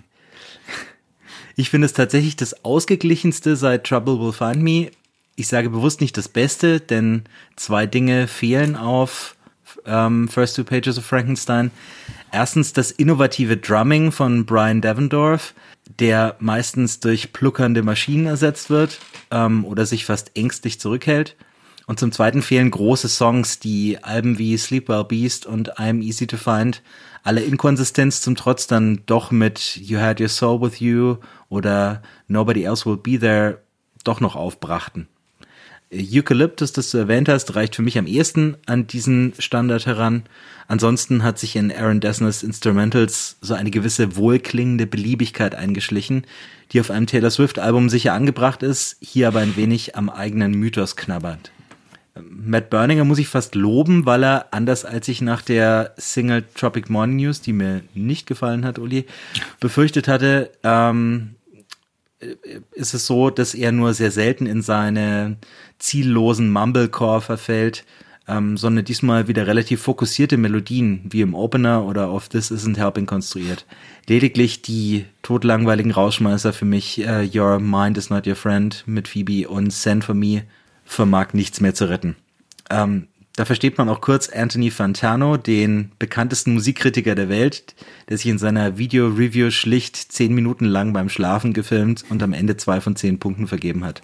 Ich finde es tatsächlich das ausgeglichenste seit Trouble Will Find Me. Ich sage bewusst nicht das Beste, denn zwei Dinge fehlen auf ähm, First Two Pages of Frankenstein. Erstens das innovative Drumming von Brian Devendorf, der meistens durch pluckernde Maschinen ersetzt wird ähm, oder sich fast ängstlich zurückhält. Und zum Zweiten fehlen große Songs, die Alben wie Sleep Well Beast und I'm Easy to Find alle Inkonsistenz zum Trotz dann doch mit You Had Your Soul With You oder Nobody Else Will Be There doch noch aufbrachten. Eucalyptus, das du erwähnt hast, reicht für mich am ehesten an diesen Standard heran. Ansonsten hat sich in Aaron Dessners Instrumentals so eine gewisse wohlklingende Beliebigkeit eingeschlichen, die auf einem Taylor Swift-Album sicher angebracht ist, hier aber ein wenig am eigenen Mythos knabbert. Matt Berninger muss ich fast loben, weil er, anders als ich nach der Single Tropic Morning News, die mir nicht gefallen hat, Uli, befürchtet hatte, ähm, ist es so, dass er nur sehr selten in seine ziellosen Mumblecore verfällt, ähm, sondern diesmal wieder relativ fokussierte Melodien wie im Opener oder auf This Isn't Helping konstruiert. Lediglich die totlangweiligen Rausschmeißer für mich äh, Your Mind is Not Your Friend mit Phoebe und Send For Me vermag nichts mehr zu retten. Ähm, da versteht man auch kurz Anthony Fantano, den bekanntesten Musikkritiker der Welt, der sich in seiner Video-Review schlicht zehn Minuten lang beim Schlafen gefilmt und am Ende zwei von zehn Punkten vergeben hat.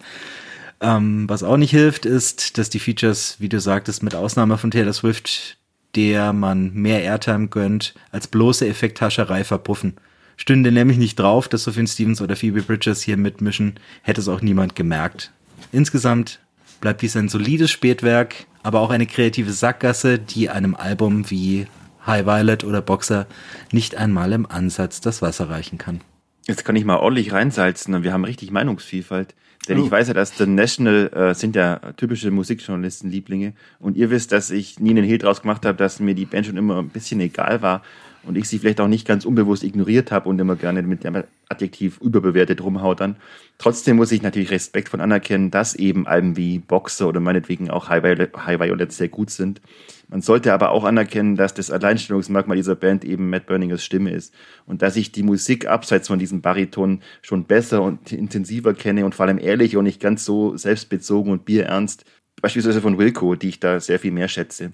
Ähm, was auch nicht hilft, ist, dass die Features, wie du sagtest, mit Ausnahme von Taylor Swift, der man mehr Airtime gönnt, als bloße Effekthascherei verpuffen. Stünde nämlich nicht drauf, dass Sophie Stevens oder Phoebe Bridges hier mitmischen, hätte es auch niemand gemerkt. Insgesamt bleibt dies ein solides Spätwerk, aber auch eine kreative Sackgasse, die einem Album wie High Violet oder Boxer nicht einmal im Ansatz das Wasser reichen kann. Jetzt kann ich mal ordentlich reinsalzen und wir haben richtig Meinungsvielfalt. Denn ich weiß ja, dass The National äh, sind ja typische Musikjournalisten-Lieblinge. Und ihr wisst, dass ich nie einen Hehl draus gemacht habe, dass mir die Band schon immer ein bisschen egal war und ich sie vielleicht auch nicht ganz unbewusst ignoriert habe und immer gerne mit dem Adjektiv überbewertet rumhautern. Trotzdem muss ich natürlich Respekt von anerkennen, dass eben Alben wie Boxer oder meinetwegen auch High Violet, High Violet sehr gut sind. Man sollte aber auch anerkennen, dass das Alleinstellungsmerkmal dieser Band eben Matt Berningers Stimme ist und dass ich die Musik abseits von diesem Bariton schon besser und intensiver kenne und vor allem ehrlich und nicht ganz so selbstbezogen und bierernst, beispielsweise von Wilco, die ich da sehr viel mehr schätze.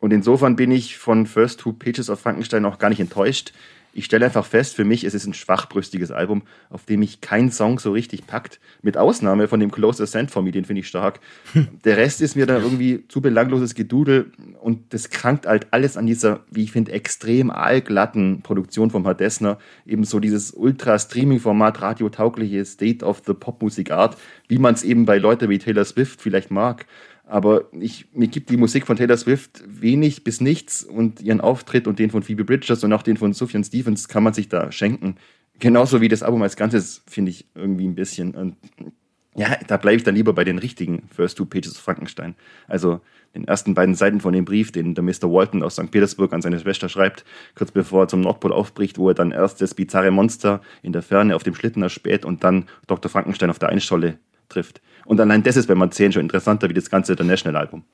Und insofern bin ich von First Two Pages of Frankenstein auch gar nicht enttäuscht. Ich stelle einfach fest, für mich ist es ein schwachbrüstiges Album, auf dem mich kein Song so richtig packt. Mit Ausnahme von dem Closer Sand for Me, den finde ich stark. <laughs> Der Rest ist mir da irgendwie zu belangloses Gedudel und das krankt halt alles an dieser, wie ich finde, extrem aalglatten Produktion von Dessner. Eben so dieses Ultra-Streaming-Format, radiotaugliche State of the Pop-Musik-Art, wie man es eben bei Leuten wie Taylor Swift vielleicht mag. Aber ich, mir gibt die Musik von Taylor Swift wenig bis nichts und ihren Auftritt und den von Phoebe Bridgers und auch den von Sufjan Stevens kann man sich da schenken. Genauso wie das Album als Ganzes, finde ich irgendwie ein bisschen. Und ja, da bleibe ich dann lieber bei den richtigen First Two Pages of Frankenstein. Also den ersten beiden Seiten von dem Brief, den der Mr. Walton aus St. Petersburg an seine Schwester schreibt, kurz bevor er zum Nordpol aufbricht, wo er dann erst das bizarre Monster in der Ferne auf dem Schlitten erspäht und dann Dr. Frankenstein auf der Einscholle trifft. Und allein das ist bei Marzehn schon interessanter wie das ganze International-Album.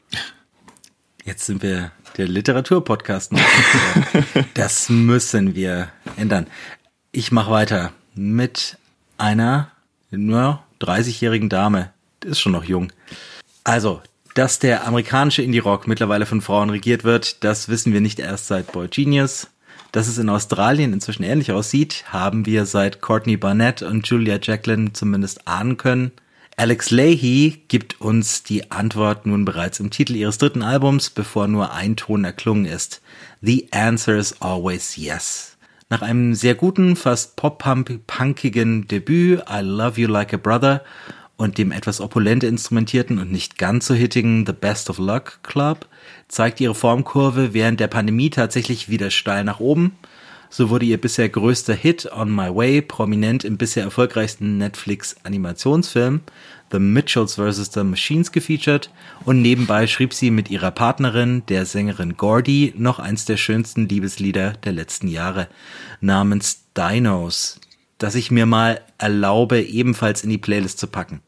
Jetzt sind wir der Literaturpodcast. <laughs> das müssen wir ändern. Ich mache weiter mit einer nur 30-jährigen Dame. Die ist schon noch jung. Also, dass der amerikanische Indie-Rock mittlerweile von Frauen regiert wird, das wissen wir nicht erst seit Boy Genius. Dass es in Australien inzwischen ähnlich aussieht, haben wir seit Courtney Barnett und Julia Jacqueline zumindest ahnen können. Alex Leahy gibt uns die Antwort nun bereits im Titel ihres dritten Albums, bevor nur ein Ton erklungen ist. The answer is always yes. Nach einem sehr guten, fast pop-punkigen Debüt I Love You Like a Brother und dem etwas opulent instrumentierten und nicht ganz so hittigen The Best of Luck Club zeigt ihre Formkurve während der Pandemie tatsächlich wieder steil nach oben. So wurde ihr bisher größter Hit On My Way prominent im bisher erfolgreichsten Netflix-Animationsfilm The Mitchells vs. The Machines gefeatured und nebenbei schrieb sie mit ihrer Partnerin, der Sängerin Gordy, noch eins der schönsten Liebeslieder der letzten Jahre namens Dinos, das ich mir mal erlaube, ebenfalls in die Playlist zu packen.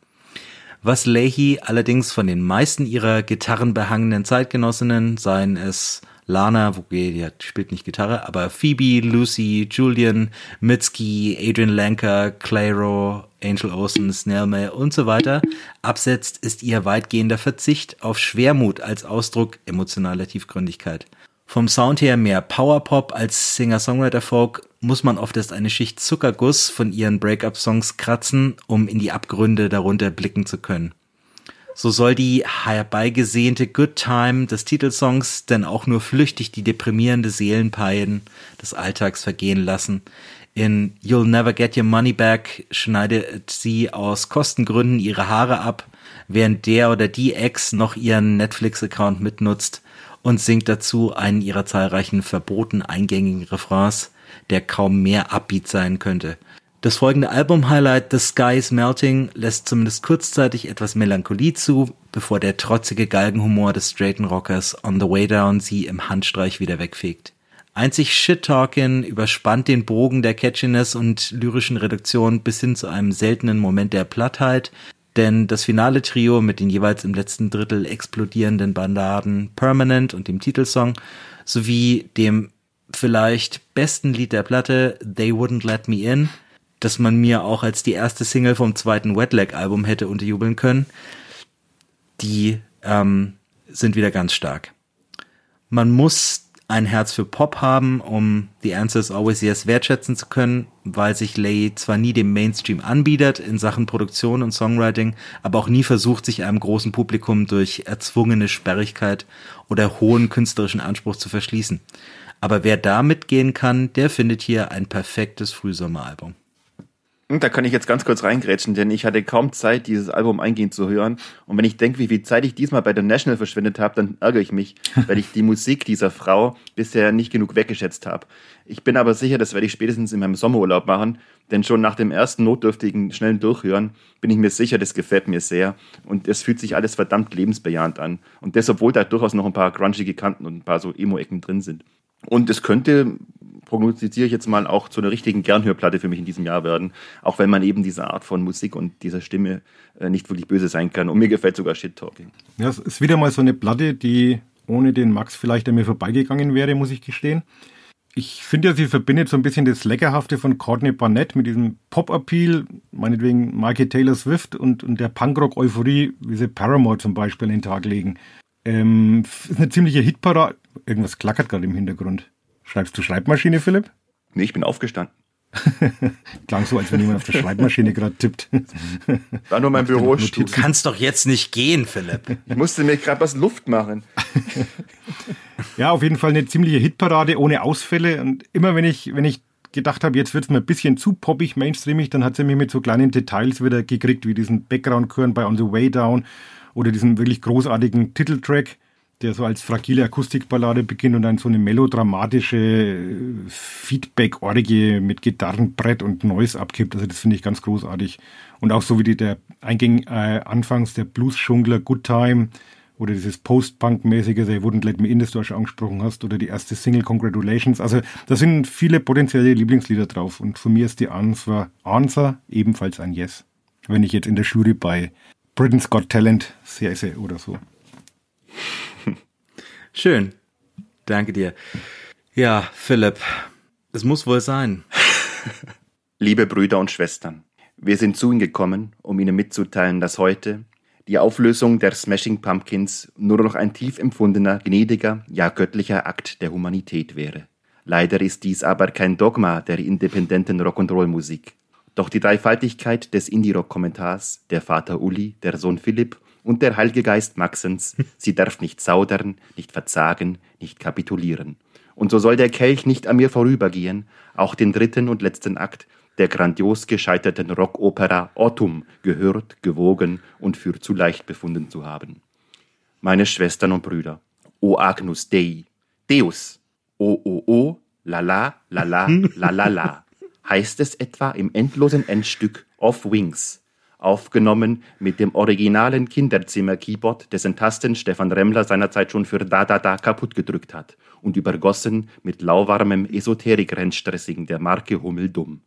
Was Leahy allerdings von den meisten ihrer gitarrenbehangenen Zeitgenossinnen, seien es Lana, okay, die hat, spielt nicht Gitarre, aber Phoebe, Lucy, Julian, Mitski, Adrian Lanker, Clairo, Angel Olsen, Snellmay und so weiter absetzt, ist ihr weitgehender Verzicht auf Schwermut als Ausdruck emotionaler Tiefgründigkeit. Vom Sound her mehr Powerpop als Singer-Songwriter-Folk muss man oft erst eine Schicht Zuckerguss von ihren Breakup-Songs kratzen, um in die Abgründe darunter blicken zu können. So soll die herbeigesehnte Good Time des Titelsongs denn auch nur flüchtig die deprimierende Seelenpein des Alltags vergehen lassen. In You'll Never Get Your Money Back schneidet sie aus Kostengründen ihre Haare ab, während der oder die Ex noch ihren Netflix-Account mitnutzt und singt dazu einen ihrer zahlreichen verboten eingängigen Refrains, der kaum mehr Upbeat sein könnte. Das folgende Album-Highlight The Sky is Melting lässt zumindest kurzzeitig etwas Melancholie zu, bevor der trotzige Galgenhumor des straighten Rockers On the Way Down sie im Handstreich wieder wegfegt. Einzig Shit-Talkin überspannt den Bogen der Catchiness und lyrischen Reduktion bis hin zu einem seltenen Moment der Plattheit, denn das finale Trio mit den jeweils im letzten Drittel explodierenden Bandaden Permanent und dem Titelsong sowie dem vielleicht besten Lied der Platte They Wouldn't Let Me In das man mir auch als die erste Single vom zweiten Wetlag-Album hätte unterjubeln können, die ähm, sind wieder ganz stark. Man muss ein Herz für Pop haben, um The Answer is Always Yes wertschätzen zu können, weil sich Lay zwar nie dem Mainstream anbietet in Sachen Produktion und Songwriting, aber auch nie versucht, sich einem großen Publikum durch erzwungene Sperrigkeit oder hohen künstlerischen Anspruch zu verschließen. Aber wer da mitgehen kann, der findet hier ein perfektes Frühsommeralbum. Hm, da kann ich jetzt ganz kurz reingrätschen, denn ich hatte kaum Zeit, dieses Album eingehend zu hören. Und wenn ich denke, wie viel Zeit ich diesmal bei der National verschwendet habe, dann ärgere ich mich, <laughs> weil ich die Musik dieser Frau bisher nicht genug weggeschätzt habe. Ich bin aber sicher, das werde ich spätestens in meinem Sommerurlaub machen, denn schon nach dem ersten notdürftigen, schnellen Durchhören bin ich mir sicher, das gefällt mir sehr. Und es fühlt sich alles verdammt lebensbejahend an. Und das, obwohl da durchaus noch ein paar grungige Kanten und ein paar so Emo-Ecken drin sind. Und es könnte prognostiziere ich jetzt mal auch zu einer richtigen Gernhörplatte für mich in diesem Jahr werden, auch wenn man eben diese Art von Musik und dieser Stimme äh, nicht wirklich böse sein kann. Und mir gefällt sogar Shit Talking. Ja, es ist wieder mal so eine Platte, die ohne den Max vielleicht an mir vorbeigegangen wäre, muss ich gestehen. Ich finde ja, sie verbindet so ein bisschen das Leckerhafte von Courtney Barnett mit diesem Pop-Appeal, meinetwegen Mikey Taylor Swift und, und der Punkrock-Euphorie, wie sie Paramore zum Beispiel an den Tag legen. Ähm, ist eine ziemliche Hitparade. Irgendwas klackert gerade im Hintergrund. Schreibst du Schreibmaschine, Philipp? Nee, ich bin aufgestanden. <laughs> Klang so, als wenn jemand auf der Schreibmaschine gerade tippt. <laughs> War nur mein Büro. Du kannst doch jetzt nicht gehen, Philipp. Ich musste mir gerade was Luft machen. <laughs> ja, auf jeden Fall eine ziemliche Hitparade ohne Ausfälle. Und immer wenn ich, wenn ich gedacht habe, jetzt wird es mir ein bisschen zu poppig, mainstreamig, dann hat sie mich mit so kleinen Details wieder gekriegt, wie diesen Background-Chören bei On the Way Down oder diesen wirklich großartigen Titeltrack der so als fragile Akustikballade beginnt und dann so eine melodramatische äh, Feedback-Orgie mit Gitarrenbrett und Noise abgibt. Also das finde ich ganz großartig. Und auch so wie die, der Einging äh, anfangs der Blues-Schungler Good Time oder dieses Post-Punk-mäßige They Wouldn't Let Me In, das du auch schon angesprochen hast, oder die erste Single Congratulations. Also da sind viele potenzielle Lieblingslieder drauf. Und von mir ist die Answer, Answer ebenfalls ein Yes. Wenn ich jetzt in der Jury bei Britain's Got Talent säße oder so. Schön. Danke dir. Ja, Philipp, es muss wohl sein. <laughs> Liebe Brüder und Schwestern, wir sind zu Ihnen gekommen, um Ihnen mitzuteilen, dass heute die Auflösung der Smashing Pumpkins nur noch ein tief empfundener, gnädiger, ja göttlicher Akt der Humanität wäre. Leider ist dies aber kein Dogma der independenten Rock'n'Roll-Musik. Doch die Dreifaltigkeit des Indie-Rock-Kommentars, der Vater Uli, der Sohn Philipp und der Heilige Geist Maxens, sie darf nicht zaudern, nicht verzagen, nicht kapitulieren. Und so soll der Kelch nicht an mir vorübergehen, auch den dritten und letzten Akt der grandios gescheiterten Rockopera Ottum gehört, gewogen und für zu leicht befunden zu haben. Meine Schwestern und Brüder, O Agnus Dei, Deus, O O O, la la, la la, la la la, <laughs> heißt es etwa im endlosen Endstück Of Wings, aufgenommen mit dem originalen Kinderzimmer-Keyboard, dessen Tasten Stefan Remmler seinerzeit schon für Da Da Da kaputt gedrückt hat und übergossen mit lauwarmem Esoterik-Rennstressing der Marke Hummeldumm.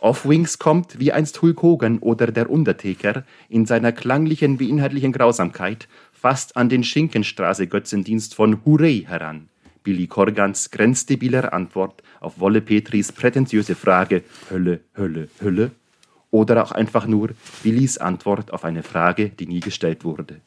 Off Wings kommt, wie einst Hulk Hogan oder der Undertaker, in seiner klanglichen wie inhaltlichen Grausamkeit fast an den Schinkenstraße-Götzendienst von Hurray heran. Billy Corgans grenzdebiler Antwort auf Wolle Petris prätentiöse Frage Hölle, Hölle, Hölle oder auch einfach nur Billys Antwort auf eine Frage, die nie gestellt wurde.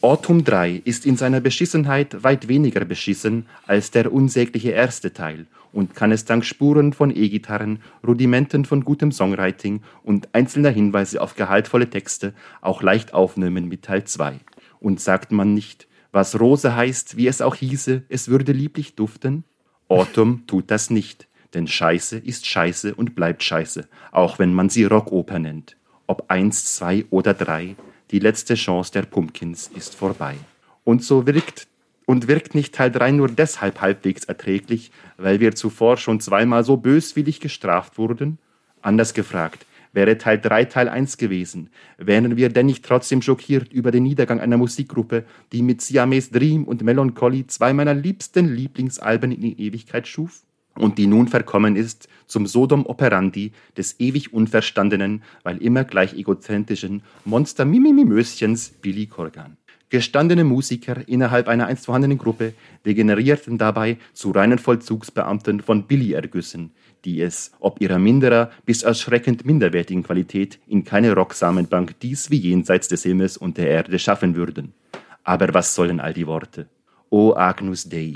Autumn 3 ist in seiner Beschissenheit weit weniger beschissen als der unsägliche erste Teil und kann es dank Spuren von E-Gitarren, Rudimenten von gutem Songwriting und einzelner Hinweise auf gehaltvolle Texte auch leicht aufnehmen mit Teil 2. Und sagt man nicht, was Rose heißt, wie es auch hieße, es würde lieblich duften? Autumn tut das nicht, denn Scheiße ist Scheiße und bleibt Scheiße, auch wenn man sie Rockoper nennt. Ob eins, zwei oder drei, die letzte Chance der Pumpkins ist vorbei. Und so wirkt und wirkt nicht Teil 3 nur deshalb halbwegs erträglich, weil wir zuvor schon zweimal so böswillig gestraft wurden? Anders gefragt, wäre Teil 3 Teil 1 gewesen, wären wir denn nicht trotzdem schockiert über den Niedergang einer Musikgruppe, die mit Siamese Dream und Melancholy zwei meiner liebsten Lieblingsalben in die Ewigkeit schuf? Und die nun verkommen ist zum Sodom operandi des ewig unverstandenen, weil immer gleich egozentrischen Monster Mimimimöschens Billy Corgan. Gestandene Musiker innerhalb einer einst vorhandenen Gruppe degenerierten dabei zu reinen Vollzugsbeamten von Billy-Ergüssen, die es, ob ihrer minderer bis erschreckend minderwertigen Qualität, in keine Rocksamenbank dies wie jenseits des Himmels und der Erde schaffen würden. Aber was sollen all die Worte? O Agnus Dei,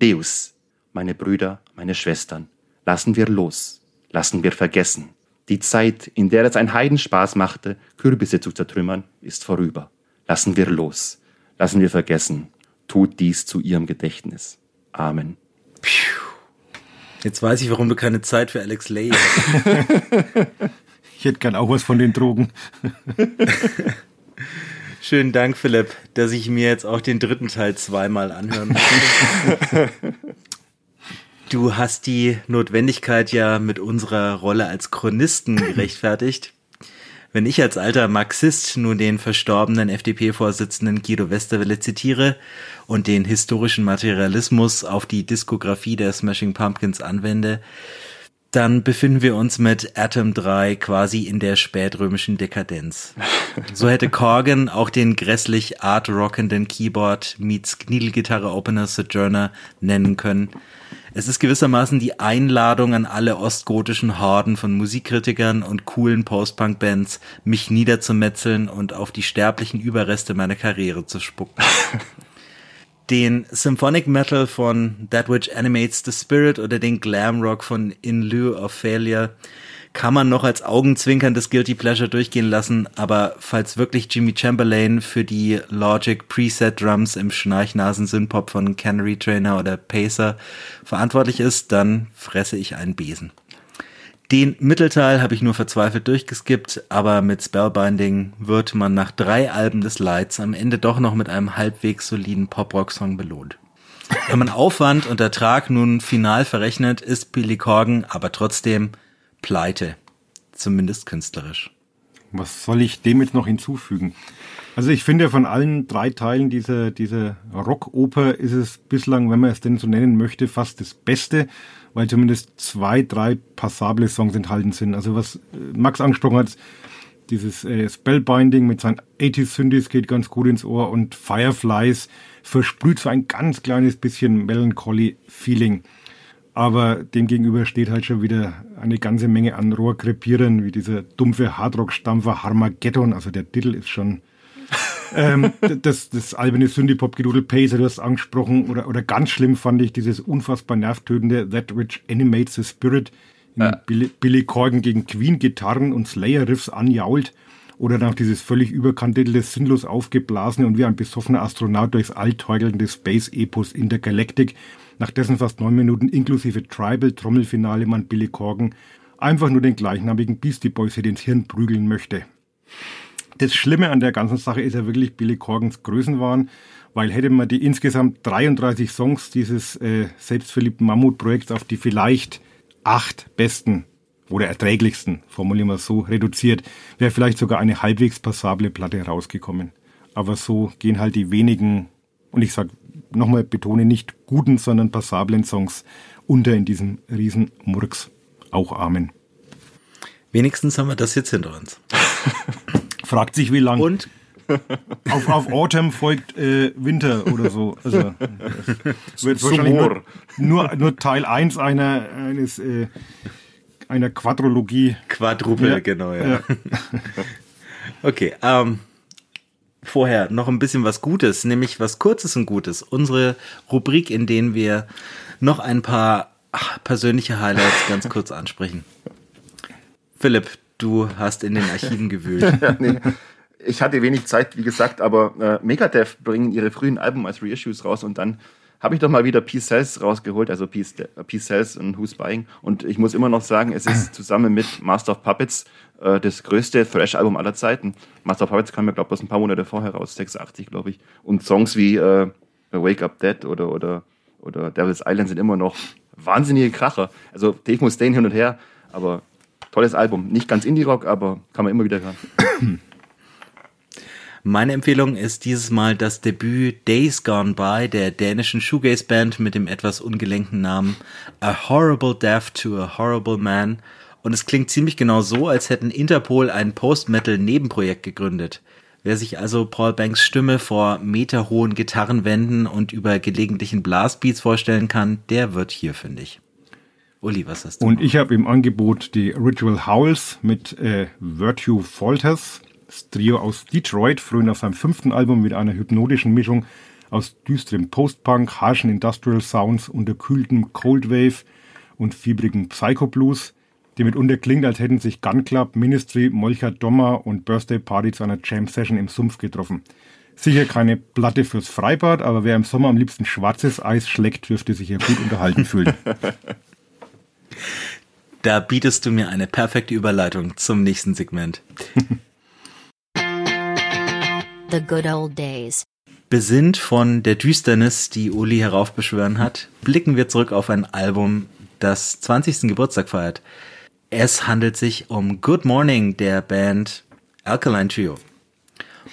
Deus, meine Brüder, meine Schwestern, lassen wir los, lassen wir vergessen. Die Zeit, in der es ein Heidenspaß machte, Kürbisse zu zertrümmern, ist vorüber. Lassen wir los, lassen wir vergessen. Tut dies zu ihrem Gedächtnis. Amen. Jetzt weiß ich, warum du keine Zeit für Alex Lay hast. <laughs> ich hätte gern auch was von den Drogen. <laughs> Schönen Dank, Philipp, dass ich mir jetzt auch den dritten Teil zweimal anhören muss. <laughs> Du hast die Notwendigkeit ja mit unserer Rolle als Chronisten <laughs> gerechtfertigt. Wenn ich als alter Marxist nun den verstorbenen FDP-Vorsitzenden Guido Westerwelle zitiere und den historischen Materialismus auf die Diskografie der Smashing Pumpkins anwende, dann befinden wir uns mit Atom 3 quasi in der spätrömischen Dekadenz. So hätte Corgan auch den grässlich art-rockenden Keyboard meets Kniedelgitarre Opener Sojourner nennen können es ist gewissermaßen die Einladung an alle ostgotischen Horden von Musikkritikern und coolen Post-Punk-Bands, mich niederzumetzeln und auf die sterblichen Überreste meiner Karriere zu spucken. <laughs> den Symphonic Metal von That Which Animates the Spirit oder den Glam Rock von In Lieu of Failure kann man noch als augenzwinkerndes Guilty Pleasure durchgehen lassen, aber falls wirklich Jimmy Chamberlain für die Logic Preset Drums im Schnarchnasen Synpop von Canary Trainer oder Pacer verantwortlich ist, dann fresse ich einen Besen. Den Mittelteil habe ich nur verzweifelt durchgeskippt, aber mit Spellbinding wird man nach drei Alben des Lights am Ende doch noch mit einem halbwegs soliden Pop-Rock-Song belohnt. Wenn man Aufwand und Ertrag nun final verrechnet, ist Billy Corgan aber trotzdem pleite. Zumindest künstlerisch. Was soll ich dem jetzt noch hinzufügen? Also ich finde von allen drei Teilen dieser, dieser Rockoper ist es bislang, wenn man es denn so nennen möchte, fast das Beste, weil zumindest zwei, drei passable Songs enthalten sind. Also was äh, Max angesprochen hat, dieses äh, Spellbinding mit seinen 80s Synthes geht ganz gut ins Ohr und Fireflies versprüht so ein ganz kleines bisschen Melancholy Feeling. Aber demgegenüber steht halt schon wieder eine ganze Menge an Rohrkrepierern, wie dieser dumpfe Hardrock-Stampfer Harmageddon. Also der Titel ist schon <laughs> ähm, das, das alberne Synthie-Pop-Gedudel Pacer, du hast angesprochen. Oder, oder ganz schlimm fand ich dieses unfassbar nervtötende That Which Animates the Spirit. Ja. Billy, Billy Corgan gegen Queen-Gitarren und Slayer-Riffs anjault. Oder dann auch dieses völlig überkandidelte, sinnlos aufgeblasene und wie ein besoffener Astronaut durchs All torkelnde Space-Epos Intergalactic nach dessen fast neun Minuten inklusive Tribal-Trommelfinale man Billy Corgan einfach nur den gleichnamigen Beastie Boys Hit ins Hirn prügeln möchte. Das Schlimme an der ganzen Sache ist ja wirklich Billy Corgans Größenwahn, weil hätte man die insgesamt 33 Songs dieses äh, selbstverliebten Mammutprojekts auf die vielleicht acht besten oder erträglichsten, formulieren wir es so, reduziert, wäre vielleicht sogar eine halbwegs passable Platte rausgekommen. Aber so gehen halt die wenigen, und ich sag nochmal betone nicht guten, sondern passablen Songs unter in diesem riesen Murks. Auch Amen. Wenigstens haben wir das jetzt hinter uns. <laughs> Fragt sich, wie lang. Und <laughs> auf, auf Autumn folgt äh, Winter oder so. Also, das <laughs> wird wahrscheinlich nur, nur, nur Teil 1 einer, eines, äh, einer Quadrologie. Quadruple, Ja, genau, ja. ja. Okay, ähm, vorher noch ein bisschen was Gutes, nämlich was Kurzes und Gutes. Unsere Rubrik, in denen wir noch ein paar ach, persönliche Highlights ganz <laughs> kurz ansprechen. Philipp, du hast in den Archiven <laughs> gewühlt. Ja, nee. Ich hatte wenig Zeit, wie gesagt, aber äh, Megadeth bringen ihre frühen Alben als Reissues raus und dann habe ich doch mal wieder Peace Cells rausgeholt, also Peace, äh, Peace Cells und Who's Buying. Und ich muss immer noch sagen, es ist <clears throat> zusammen mit Master of Puppets äh, das größte Thrash-Album aller Zeiten. Master of Puppets kam ja, glaube ich, ein paar Monate vorher raus, 86, glaube ich. Und Songs wie äh, Wake Up Dead oder, oder, oder Devil's Island sind immer noch wahnsinnige Kracher. Also Dave Mustaine hin und her, aber tolles Album. Nicht ganz Indie-Rock, aber kann man immer wieder hören. <clears throat> Meine Empfehlung ist dieses Mal das Debüt Days Gone By der dänischen Shoegaze-Band mit dem etwas ungelenken Namen A Horrible Death to a Horrible Man. Und es klingt ziemlich genau so, als hätten Interpol ein Post-Metal-Nebenprojekt gegründet. Wer sich also Paul Banks Stimme vor meterhohen Gitarrenwänden und über gelegentlichen Blastbeats vorstellen kann, der wird hier fündig. Uli, was hast du? Und ich habe im Angebot die Ritual Howls mit äh, Virtue Falters. Das Trio aus Detroit, früher auf seinem fünften Album mit einer hypnotischen Mischung aus düsterem Post-Punk, harschen Industrial Sounds, unterkühltem Cold Wave und fiebrigen Psycho-Blues, die mitunter klingt, als hätten sich Gun Club, Ministry, Molcher Dommer und Birthday Party zu einer Jam-Session im Sumpf getroffen. Sicher keine Platte fürs Freibad, aber wer im Sommer am liebsten schwarzes Eis schlägt, dürfte sich hier gut unterhalten fühlen. <laughs> Da bietest du mir eine perfekte Überleitung zum nächsten Segment. <laughs> The good old days. Besinnt von der Düsternis, die Uli heraufbeschwören hat, blicken wir zurück auf ein Album, das 20. Geburtstag feiert. Es handelt sich um Good Morning der Band Alkaline Trio.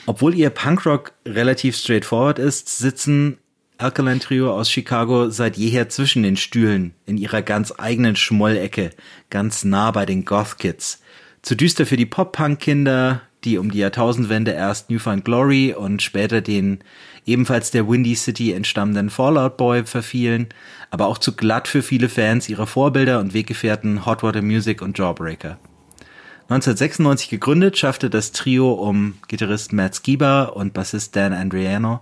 Obwohl ihr Punkrock relativ straightforward ist, sitzen Alkaline Trio aus Chicago seit jeher zwischen den Stühlen in ihrer ganz eigenen Schmollecke, ganz nah bei den Goth Kids. Zu düster für die Pop-Punk-Kinder, die um die Jahrtausendwende erst Newfound Glory und später den ebenfalls der Windy City entstammenden Fallout Boy verfielen, aber auch zu glatt für viele Fans ihrer Vorbilder und Weggefährten Hot Water Music und Jawbreaker. 1996 gegründet, schaffte das Trio um Gitarrist Matt Skiba und Bassist Dan Andriano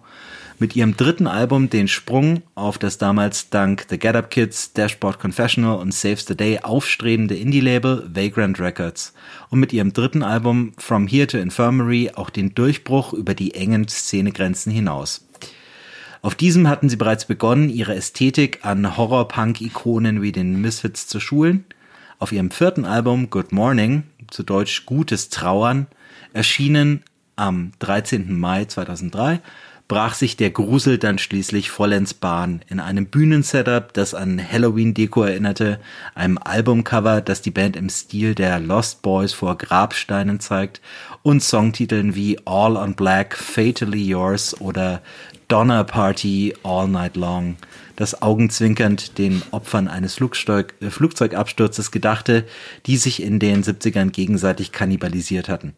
mit ihrem dritten Album den Sprung auf das damals dank The Get Up Kids, Dashboard Confessional und Saves the Day aufstrebende Indie-Label Vagrant Records und mit ihrem dritten Album From Here to Infirmary auch den Durchbruch über die engen Szenegrenzen hinaus. Auf diesem hatten sie bereits begonnen, ihre Ästhetik an Horror-Punk-Ikonen wie den Misfits zu schulen. Auf ihrem vierten Album Good Morning, zu Deutsch Gutes Trauern, erschienen am 13. Mai 2003, brach sich der Grusel dann schließlich vollends Bahn in einem Bühnensetup, das an Halloween-Deko erinnerte, einem Albumcover, das die Band im Stil der Lost Boys vor Grabsteinen zeigt und Songtiteln wie All on Black, Fatally Yours oder Donner Party All Night Long, das augenzwinkernd den Opfern eines äh, Flugzeugabsturzes gedachte, die sich in den 70ern gegenseitig kannibalisiert hatten.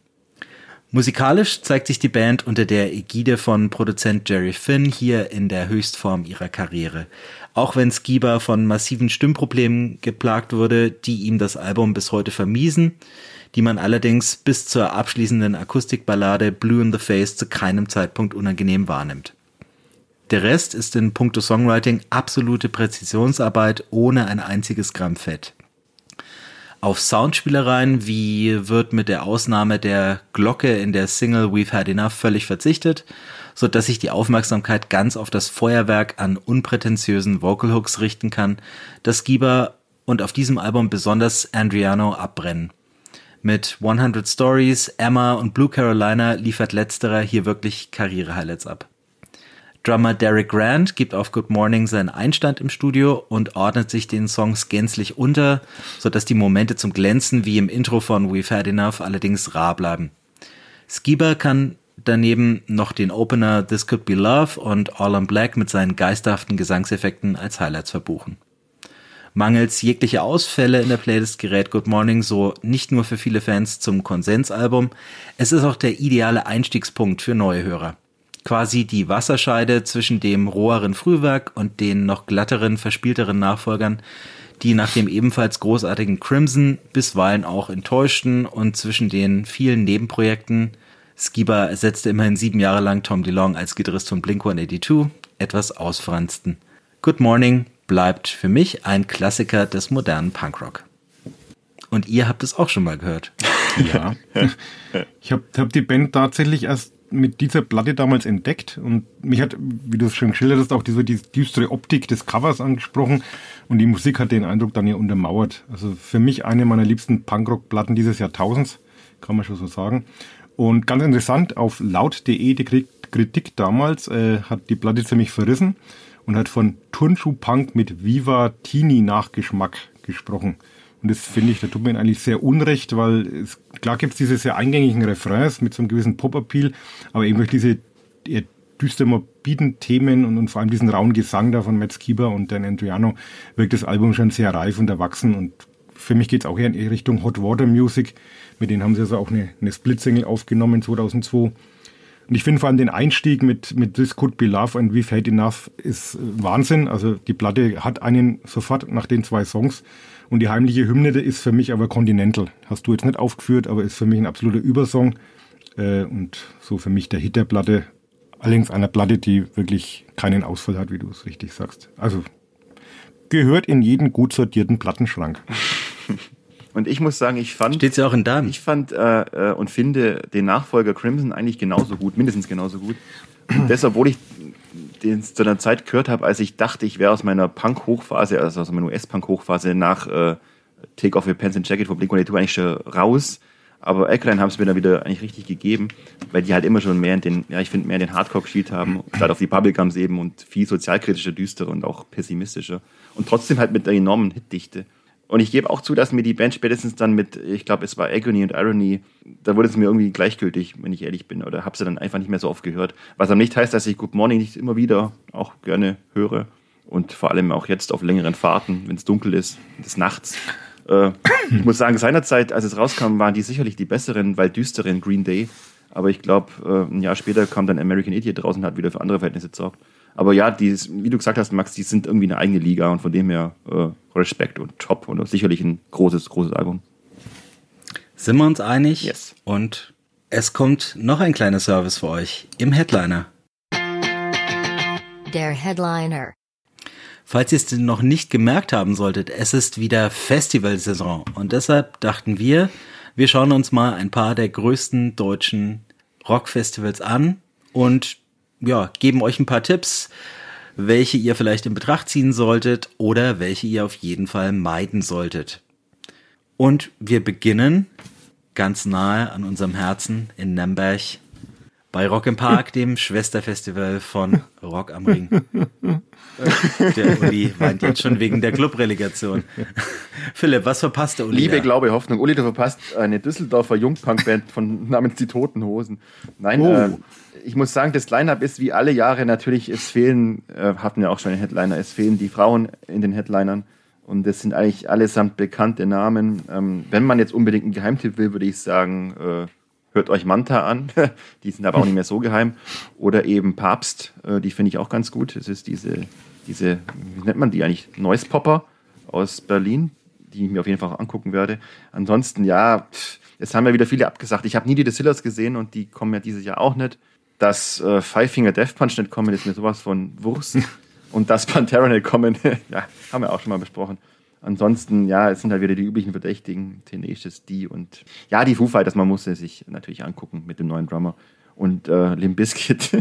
Musikalisch zeigt sich die Band unter der Ägide von Produzent Jerry Finn hier in der Höchstform ihrer Karriere. Auch wenn Skiba von massiven Stimmproblemen geplagt wurde, die ihm das Album bis heute vermiesen, die man allerdings bis zur abschließenden Akustikballade Blue in the Face zu keinem Zeitpunkt unangenehm wahrnimmt. Der Rest ist in puncto Songwriting absolute Präzisionsarbeit ohne ein einziges Gramm Fett. Auf Soundspielereien wie wird mit der Ausnahme der Glocke in der Single We've Had Enough völlig verzichtet, so dass sich die Aufmerksamkeit ganz auf das Feuerwerk an unprätentiösen Vocal Hooks richten kann, das Giba und auf diesem Album besonders Andriano abbrennen. Mit 100 Stories, Emma und Blue Carolina liefert letzterer hier wirklich Karriere-Highlights ab. Drummer Derek Grant gibt auf Good Morning seinen Einstand im Studio und ordnet sich den Songs gänzlich unter, sodass die Momente zum Glänzen wie im Intro von We've Had Enough allerdings rar bleiben. Skiba kann daneben noch den Opener This Could Be Love und All on Black mit seinen geisterhaften Gesangseffekten als Highlights verbuchen. Mangels jeglicher Ausfälle in der Playlist gerät Good Morning so nicht nur für viele Fans zum Konsensalbum, es ist auch der ideale Einstiegspunkt für neue Hörer. Quasi die Wasserscheide zwischen dem roheren Frühwerk und den noch glatteren, verspielteren Nachfolgern, die nach dem ebenfalls großartigen Crimson bisweilen auch enttäuschten und zwischen den vielen Nebenprojekten Skiba ersetzte immerhin sieben Jahre lang Tom DeLong als Gitarrist von Blink-182, etwas ausfransten. Good Morning bleibt für mich ein Klassiker des modernen Punkrock. Und ihr habt es auch schon mal gehört. <laughs> Ja. Ich habe hab die Band tatsächlich erst mit dieser Platte damals entdeckt und mich hat, wie du es schon geschildert hast, auch diese, diese düstere Optik des Covers angesprochen und die Musik hat den Eindruck dann ja untermauert. Also für mich eine meiner liebsten Punkrock-Platten dieses Jahrtausends, kann man schon so sagen. Und ganz interessant, auf laut.de die Kritik damals äh, hat die Platte ziemlich verrissen und hat von Turnschuh-Punk mit Viva Teenie Nachgeschmack gesprochen. Und das finde ich, da tut mir eigentlich sehr unrecht, weil es, klar gibt es diese sehr eingängigen Refrains mit so einem gewissen Pop-Appeal, aber eben durch diese eher düster morbiden Themen und, und, vor allem diesen rauen Gesang da von Matt Skiba und Dan Andriano wirkt das Album schon sehr reif und erwachsen und für mich geht es auch eher in Richtung Hot Water Music. Mit denen haben sie also auch eine, eine Split-Single aufgenommen 2002. Und ich finde vor allem den Einstieg mit, mit This Could Be Love and We've Had Enough ist Wahnsinn. Also die Platte hat einen sofort nach den zwei Songs. Und die heimliche Hymne ist für mich aber Continental. Hast du jetzt nicht aufgeführt, aber ist für mich ein absoluter Übersong. Äh, und so für mich der Hit der Platte. Allerdings einer Platte, die wirklich keinen Ausfall hat, wie du es richtig sagst. Also gehört in jeden gut sortierten Plattenschrank. <laughs> Und ich muss sagen, ich fand. Steht ja auch in Darm. Ich fand äh, äh, und finde den Nachfolger Crimson eigentlich genauso gut, mindestens genauso gut. Und das, obwohl ich den zu einer Zeit gehört habe, als ich dachte, ich wäre aus meiner Punk-Hochphase, also aus meiner US-Punk-Hochphase nach äh, Take Off Your Pants and Jacket von Blink-182 eigentlich schon raus. Aber Alkaline haben es mir dann wieder eigentlich richtig gegeben, weil die halt immer schon mehr in den, ja, ich finde, mehr in den Hardcore gespielt haben, statt auf die Bubblegums eben und viel sozialkritischer, düsterer und auch pessimistischer. Und trotzdem halt mit der enormen Hitdichte. Und ich gebe auch zu, dass mir die Band spätestens dann mit, ich glaube, es war Agony und Irony, da wurde es mir irgendwie gleichgültig, wenn ich ehrlich bin, oder habe sie dann einfach nicht mehr so oft gehört. Was aber nicht heißt, dass ich Good Morning nicht immer wieder auch gerne höre und vor allem auch jetzt auf längeren Fahrten, wenn es dunkel ist, des Nachts. Äh, ich muss sagen, seinerzeit, als es rauskam, waren die sicherlich die besseren, weil düsteren Green Day. Aber ich glaube, äh, ein Jahr später kam dann American Idiot draußen und hat wieder für andere Verhältnisse gesorgt. Aber ja, die, wie du gesagt hast, Max, die sind irgendwie eine eigene Liga und von dem her äh, Respekt und top und sicherlich ein großes, großes Album. Sind wir uns einig? Yes. Und es kommt noch ein kleiner Service für euch im Headliner. Der Headliner. Falls ihr es noch nicht gemerkt haben solltet, es ist wieder Festivalsaison und deshalb dachten wir, wir schauen uns mal ein paar der größten deutschen Rockfestivals an und ja, geben euch ein paar Tipps, welche ihr vielleicht in Betracht ziehen solltet oder welche ihr auf jeden Fall meiden solltet. Und wir beginnen ganz nahe an unserem Herzen in Nürnberg bei Rock im Park, <laughs> dem Schwesterfestival von Rock am Ring. <laughs> Der Uli weint jetzt schon wegen der Clubrelegation. <laughs> Philipp, was verpasst der Uli? Liebe, da? Glaube, Hoffnung. Uli, du verpasst eine Düsseldorfer Jungpunk-Band von <laughs> namens Die Toten Hosen. Nein, Oh. äh, ich muss sagen, das Line-Up ist wie alle Jahre natürlich, es fehlen, äh, hatten wir auch schon den Headliner, es fehlen die Frauen in den Headlinern. Und das sind eigentlich allesamt bekannte Namen. Ähm, wenn man jetzt unbedingt einen Geheimtipp will, würde ich sagen, äh, hört euch Manta an. <laughs> die sind aber auch nicht mehr so geheim. Oder eben Papst, äh, die finde ich auch ganz gut. Das ist diese, diese, wie nennt man die eigentlich? Noise Popper aus Berlin, die ich mir auf jeden Fall auch angucken werde. Ansonsten, ja, jetzt haben ja wieder viele abgesagt. Ich habe nie die Distillers gesehen und die kommen ja dieses Jahr auch nicht. Dass äh, Five Finger Death Punch nicht kommen, ist mir sowas von Wurst. <laughs> und dass Pantera nicht kommen, <laughs> ja, haben wir auch schon mal besprochen. Ansonsten, ja, es sind halt wieder die üblichen Verdächtigen, Tenacious D und ja, die Foo Fighters, man muss sie sich natürlich angucken mit dem neuen Drummer. Und äh, Limp Bizkit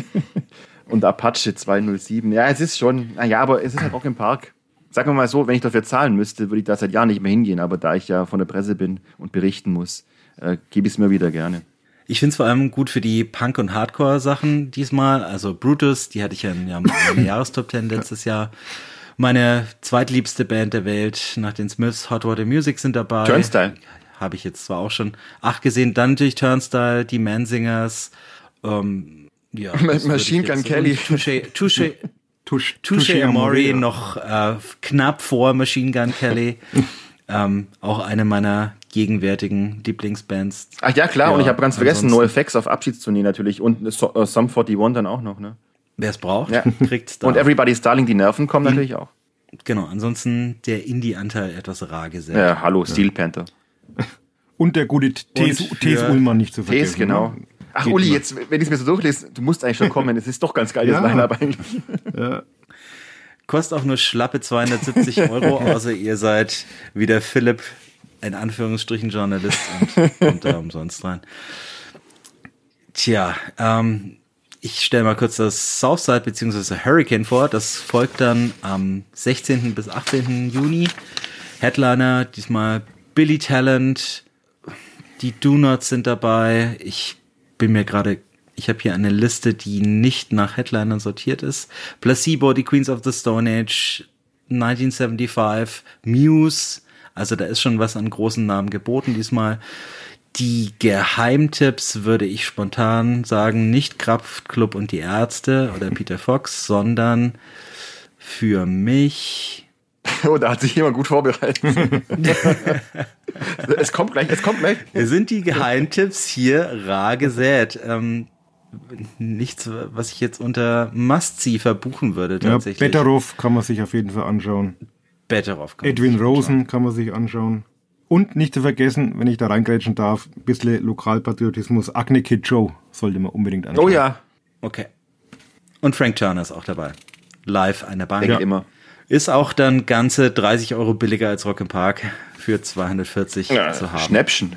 <laughs> und Apache 207. Ja, es ist schon, naja, aber es ist halt auch im Park. Sagen wir mal so, wenn ich dafür zahlen müsste, würde ich da seit Jahren nicht mehr hingehen. Aber da ich ja von der Presse bin und berichten muss, äh, gebe ich es mir wieder gerne. Ich finde es vor allem gut für die Punk- und Hardcore-Sachen diesmal. Also Brutus, die hatte ich ja in ja, meiner <laughs> Jahrestop 10 letztes Jahr. Meine zweitliebste Band der Welt nach den Smiths, Hot Water Music sind dabei. Turnstile. Habe ich jetzt zwar auch schon acht gesehen. Dann natürlich Turnstile, die Mansingers. Ähm, ja, Machine Gun Kelly. Touche, Touche, Tush, <laughs> Touche Amore noch äh, knapp vor Machine Gun Kelly. <laughs> ähm, auch eine meiner gegenwärtigen Lieblingsbands. Ach ja, klar, Ja, und ich habe ganz vergessen, ansonsten- NoFX auf Abschiedstournee natürlich und so, äh, Sum 41 dann auch noch, ne? Wer es braucht, Ja. <laughs> kriegt's da. Und Everybody's Darling, die Nerven kommen natürlich auch. genau, ansonsten der Indie-Anteil etwas rar gesetzt. Ja, hallo, Steel Panther. Und der gute Thes Ullmann nicht zu vergessen. Thes, genau. ne? Ach, Geht Uli, jetzt, wenn ich es mir so durchlese, du musst eigentlich schon kommen. Es ist doch ganz geil, das Ja. Line-Up <laughs> eigentlich. Kostet auch nur schlappe 270 Euro, <laughs> außer ihr seid wie der Philipp, in Anführungsstrichen Journalist und kommt da umsonst rein. Tja, ähm, ich stelle mal kurz das Southside bzw. Hurricane vor. Das folgt dann am 16. bis 18. Juni. Headliner, diesmal Billy Talent, die Do Nots sind dabei. Ich bin mir gerade, ich habe hier eine Liste, die nicht nach Headlinern sortiert ist. Placebo, die Queens of the Stone Age, 1975, Muse. Also da ist schon was an großen Namen geboten diesmal. Die Geheimtipps würde ich spontan sagen, nicht Kraftklub und die Ärzte oder Peter Fox, sondern für mich <laughs> Oh, da hat sich jemand gut vorbereitet. <laughs> es kommt gleich, es kommt gleich. sind die Geheimtipps hier rar gesät. Ähm, nichts, was ich jetzt unter Must-See verbuchen würde Ja, tatsächlich. Betteroff kann man sich auf jeden Fall anschauen. Betteroff. kann man Edwin sich Rosen kann man sich anschauen. Und nicht zu vergessen, wenn ich da reingrätschen darf, ein bisschen Lokalpatriotismus. Acne Kid Joe sollte man unbedingt anschauen. Oh ja, Okay. Und Frank Turner ist auch dabei. Live an der Bank. denkt immer. Ist auch dann ganze 30 Euro billiger als Rock im Park für 240 Ja, zu haben. Schnäppchen.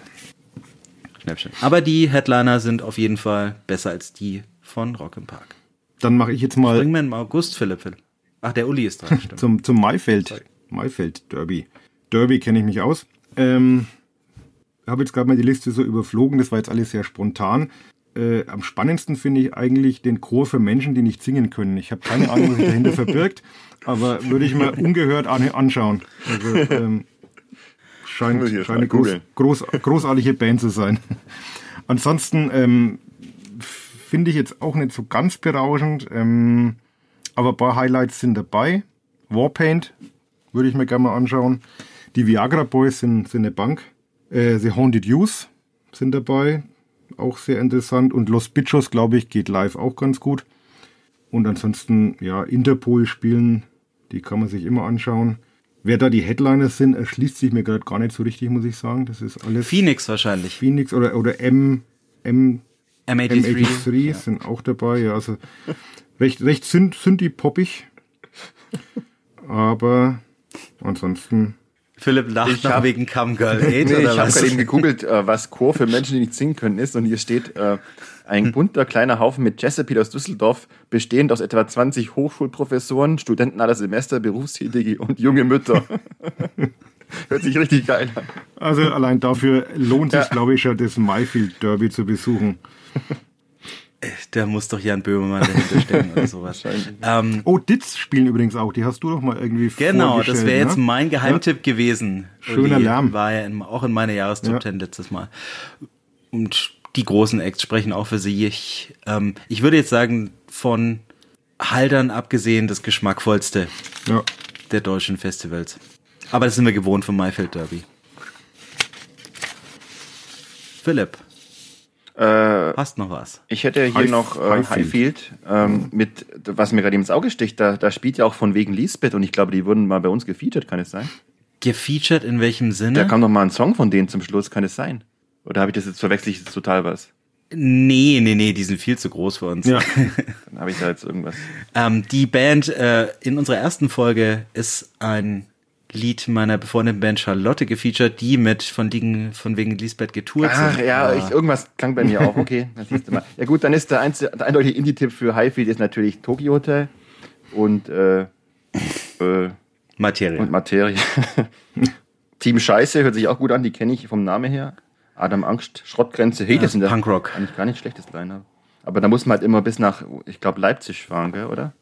Schnäppchen. Aber die Headliner sind auf jeden Fall besser als die von Rock im Park. Dann mache ich jetzt mal Bringen wir im August, Philipp. Philipp. Ach, der Uli ist dran, <laughs> stimmt. zum, zum Maifeld. Maifeld Derby. Derby kenne ich mich aus. Ähm, habe jetzt gerade mal die Liste so überflogen, das war jetzt alles sehr spontan. Äh, am spannendsten finde ich eigentlich den Chor für Menschen, die nicht singen können. Ich habe keine Ahnung, was sich dahinter verbirgt, aber würde ich mir ungehört an, anschauen. Also, ähm, scheint, scheint mal eine groß, groß, großartige Band zu sein. Ansonsten ähm, finde ich jetzt auch nicht so ganz berauschend, ähm, aber ein paar Highlights sind dabei. Warpaint würde ich mir gerne mal anschauen. Die Viagra Boys sind, sind eine Bank. Äh, The Haunted Youth sind dabei, auch sehr interessant. Und Los Bichos, glaube ich, geht live auch ganz gut. Und ansonsten, ja, Interpol spielen, die kann man sich immer anschauen. Wer da die Headliner sind, erschließt sich mir gerade gar nicht so richtig, muss ich sagen. Das ist alles Phoenix wahrscheinlich. Phoenix oder, oder M, M, M83. M83 sind auch dabei. Ja, also recht, recht sind, sind die poppig. <laughs> Aber ansonsten, Philipp lacht Ich hab- wegen Come Girl <laughs> 8 Nee, oder ich habe was? gerade eben gegoogelt, äh, was Chor für Menschen, die nicht singen können, ist. Und hier steht äh, ein bunter kleiner Haufen mit Chesapeake aus Düsseldorf, bestehend aus etwa 20 Hochschulprofessoren, Studenten aller Semester, Berufstätige und junge Mütter. <laughs> Hört sich richtig geil an. also allein dafür lohnt sich, Ja. glaube ich, schon das Mayfield Derby zu besuchen. Da muss doch Jan Böhmermann dahinter stecken oder sowas. <laughs> Ähm, Oh, Ditz spielen übrigens auch. Die hast du doch mal irgendwie genau, das wäre jetzt ne? mein Geheimtipp gewesen. Schöner. Lärm. War ja in, auch in meiner Jahrestop Ja. 10 letztes Mal. Und die großen Acts sprechen auch für sie. Ich, ähm, ich würde jetzt sagen, von Haldern abgesehen das geschmackvollste Ja. der deutschen Festivals. Aber das sind wir gewohnt vom Maifeld Derby. Philipp, Äh, hast noch was? ich hätte hier Highf- noch äh, Highfield. Ähm, mit, was mir gerade ins Auge sticht, da, da spielt ja auch von wegen Lisbeth und ich glaube, die wurden mal bei uns gefeatured, kann es sein? Gefeatured in welchem Da Sinne? kam doch mal ein Song von denen zum Schluss, kann es sein? Oder habe ich das jetzt verwechsel ich jetzt total was? Nee, nee, nee, die sind viel zu groß für uns. Ja. <laughs> Dann habe ich da jetzt irgendwas. Ähm, die Band äh, in unserer ersten Folge ist ein Lied meiner befreundeten Band Charlotte gefeatured, die mit von, liegen, von wegen Lisbeth getourt Ach sind. ja, Aber ich, irgendwas klang bei mir auch. Okay, das siehst du mal. Ja gut, dann ist der, einzige, der eindeutige Indie-Tipp für Highfield ist natürlich Tokyo Hotel und, äh, äh, Materie. und Materie. <laughs> Team Scheiße hört sich auch gut an, die kenne ich vom Namen her. Adam Angst, Schrottgrenze, hey, Ja, das sind Punkrock. eigentlich gar nicht schlechtes Line-Up. Aber da muss man halt immer bis nach, ich glaube, Leipzig fahren, gell, oder?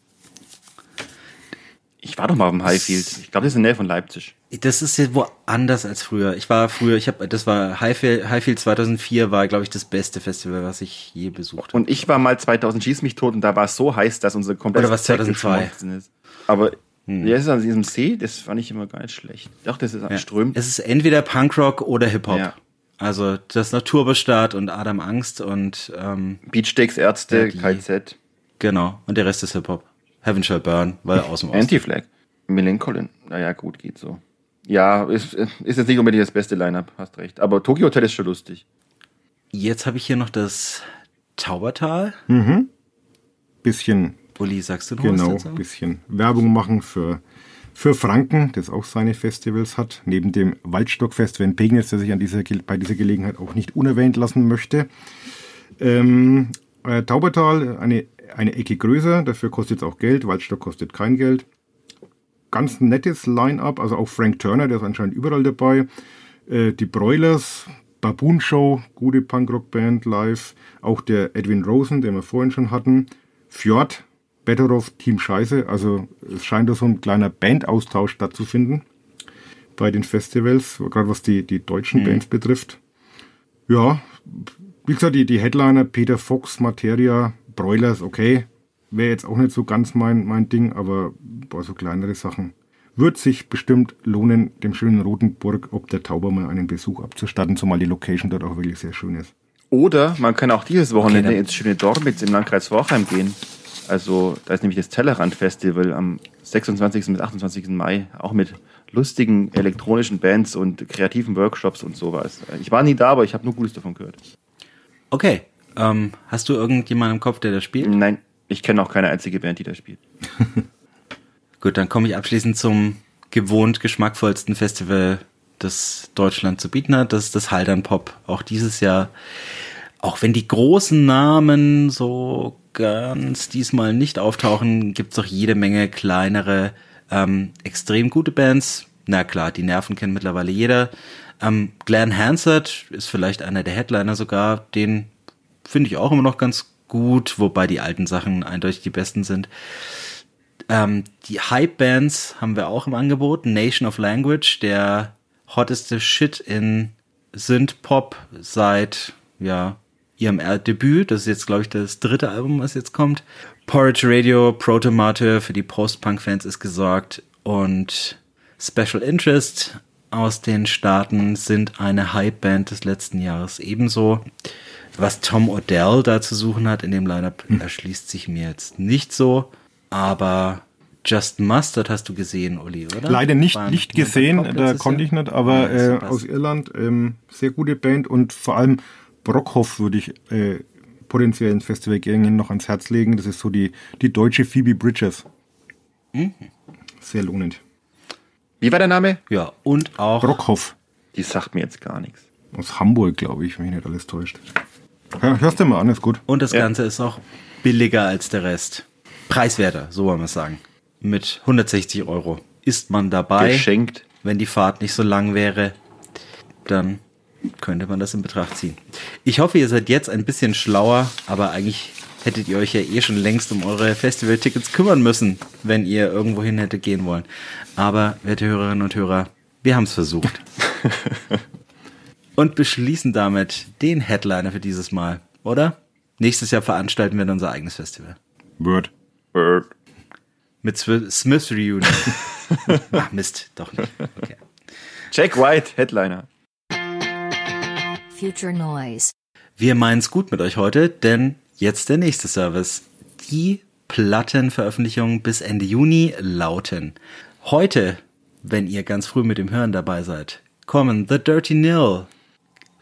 Ich war doch mal auf dem Highfield. Ich glaube, das ist in der Nähe von Leipzig. Das ist jetzt woanders als früher. Ich war früher, ich habe, das war Highfield, Highfield 2004 war, glaube ich, das beste Festival, was ich je besucht habe. Und ich war mal 2000 Schieß mich tot und da war es so heiß, dass unser komplettes Oder was, Zelt 2002? geschmolzen ist. Aber ja, es ist an diesem See, das fand ich immer gar nicht schlecht. Doch, das ist Ja. strömt. Es ist entweder Punkrock oder Hip-Hop. Ja. Also das Naturbestaat und Adam Angst und ähm, Beachsteaks, Ärzte, Ja, die- KZ, genau. Und der Rest ist Hip-Hop. Heaven Shall Burn, weil aus dem Osten. Anti-Flag, Millencolin. Naja, gut, geht so. Ja, ist, ist jetzt nicht unbedingt das beste Line-Up, hast recht. Aber Tokyo Hotel ist schon lustig. Jetzt habe ich hier noch das Taubertal. Bisschen, Uli, sagst du noch genau, was dazu? bisschen Werbung machen für, für Franken, das auch seine Festivals hat. Neben dem Waldstockfestival in Pegnitz, der sich an dieser, bei dieser Gelegenheit auch nicht unerwähnt lassen möchte. Ähm, äh, Taubertal, eine, eine Ecke größer, dafür kostet es auch Geld. Waldstock kostet kein Geld. Ganz nettes Line-Up, also auch Frank Turner, der ist anscheinend überall dabei. Äh, die Broilers, Baboon Show, gute Punkrock-Band live. Auch der Edwin Rosen, den wir vorhin schon hatten. Fjord, Betteroff, Team Scheiße. Also es scheint da so ein kleiner Bandaustausch stattzufinden bei den Festivals, gerade was die, die deutschen Bands betrifft. Ja, wie gesagt, die, die Headliner Peter Fox, Materia, Broilers, okay. Wäre jetzt auch nicht so ganz mein, mein Ding, aber boah, so kleinere Sachen. Wird sich bestimmt lohnen, dem schönen Rotenburg ob der Tauber mal einen Besuch abzustatten, zumal die Location dort auch wirklich sehr schön ist. Oder man kann auch dieses Wochenende dann- ins schöne Dormitz im Landkreis Vorheim gehen. Also da ist nämlich das Tellerrand-Festival am 26. bis 28. Mai, auch mit lustigen elektronischen Bands und kreativen Workshops und sowas. Ich war nie da, aber ich habe nur Gutes davon gehört. Okay. Ähm, hast du irgendjemanden im Kopf, der da spielt? Nein, ich kenne auch keine einzige Band, die da spielt. <laughs> Gut, dann komme ich abschließend zum gewohnt geschmackvollsten Festival, das Deutschland zu bieten hat. Das ist das Haldern Pop. Auch dieses Jahr, auch wenn die großen Namen so ganz diesmal nicht auftauchen, gibt's auch jede Menge kleinere, ähm, extrem gute Bands. Na klar, die Nerven kennt mittlerweile jeder. Ähm, Glenn Hansard ist vielleicht einer der Headliner sogar. Den finde ich auch immer noch ganz gut, wobei die alten Sachen eindeutig die besten sind. Ähm, die Hype-Bands haben wir auch im Angebot. Nation of Language, der hotteste Shit in Synth-Pop seit, ja, ihrem Debüt. Das ist jetzt, glaube ich, das dritte Album, was jetzt kommt. Porridge Radio, Protomate für die Post-Punk-Fans ist gesorgt. Und Special Interest aus den Staaten sind eine Hype-Band des letzten Jahres ebenso. Was Tom Odell da zu suchen hat in dem Lineup, erschließt sich mir jetzt nicht so. Aber Just Mustard hast du gesehen, Uli, oder? Leider nicht, nicht gesehen, da konnte ich nicht, aber Ah, äh, aus Irland, ähm, sehr gute Band und vor allem Brockhoff würde ich äh, potenziell ins Festivalgängen noch ans Herz legen. Das ist so die, die deutsche Phoebe Bridges. Mhm. Sehr lohnend. Wie war der Name? Ja, und auch Brockhoff Die sagt mir jetzt gar nichts. aus Hamburg, glaube ich, wenn mich nicht alles täuscht. Ja, hörst du mal an, ist gut. Und das Ja. Ganze ist auch billiger als der Rest. Preiswerter, so wollen wir es sagen. Mit 160 Euro ist man dabei. Geschenkt. Wenn die Fahrt nicht so lang wäre, dann könnte man das in Betracht ziehen. Ich hoffe, ihr seid jetzt ein bisschen schlauer, aber eigentlich hättet ihr euch ja eh schon längst um eure Festivaltickets kümmern müssen, wenn ihr irgendwo hin hätte gehen wollen. Aber, werte Hörerinnen und Hörer, wir haben es versucht. <laughs> und beschließen damit den Headliner für dieses Mal, oder? Nächstes Jahr veranstalten wir dann unser eigenes Festival. Word. Bird. Mit Smiths Reunion. <laughs> Ach Mist, doch nicht. Okay. Jack White, Headliner. Future Noise. Wir meinen's gut mit euch heute, denn jetzt der nächste Service. Die Plattenveröffentlichungen bis Ende Juni lauten. Heute, wenn ihr ganz früh mit dem Hören dabei seid, kommen The Dirty Nil,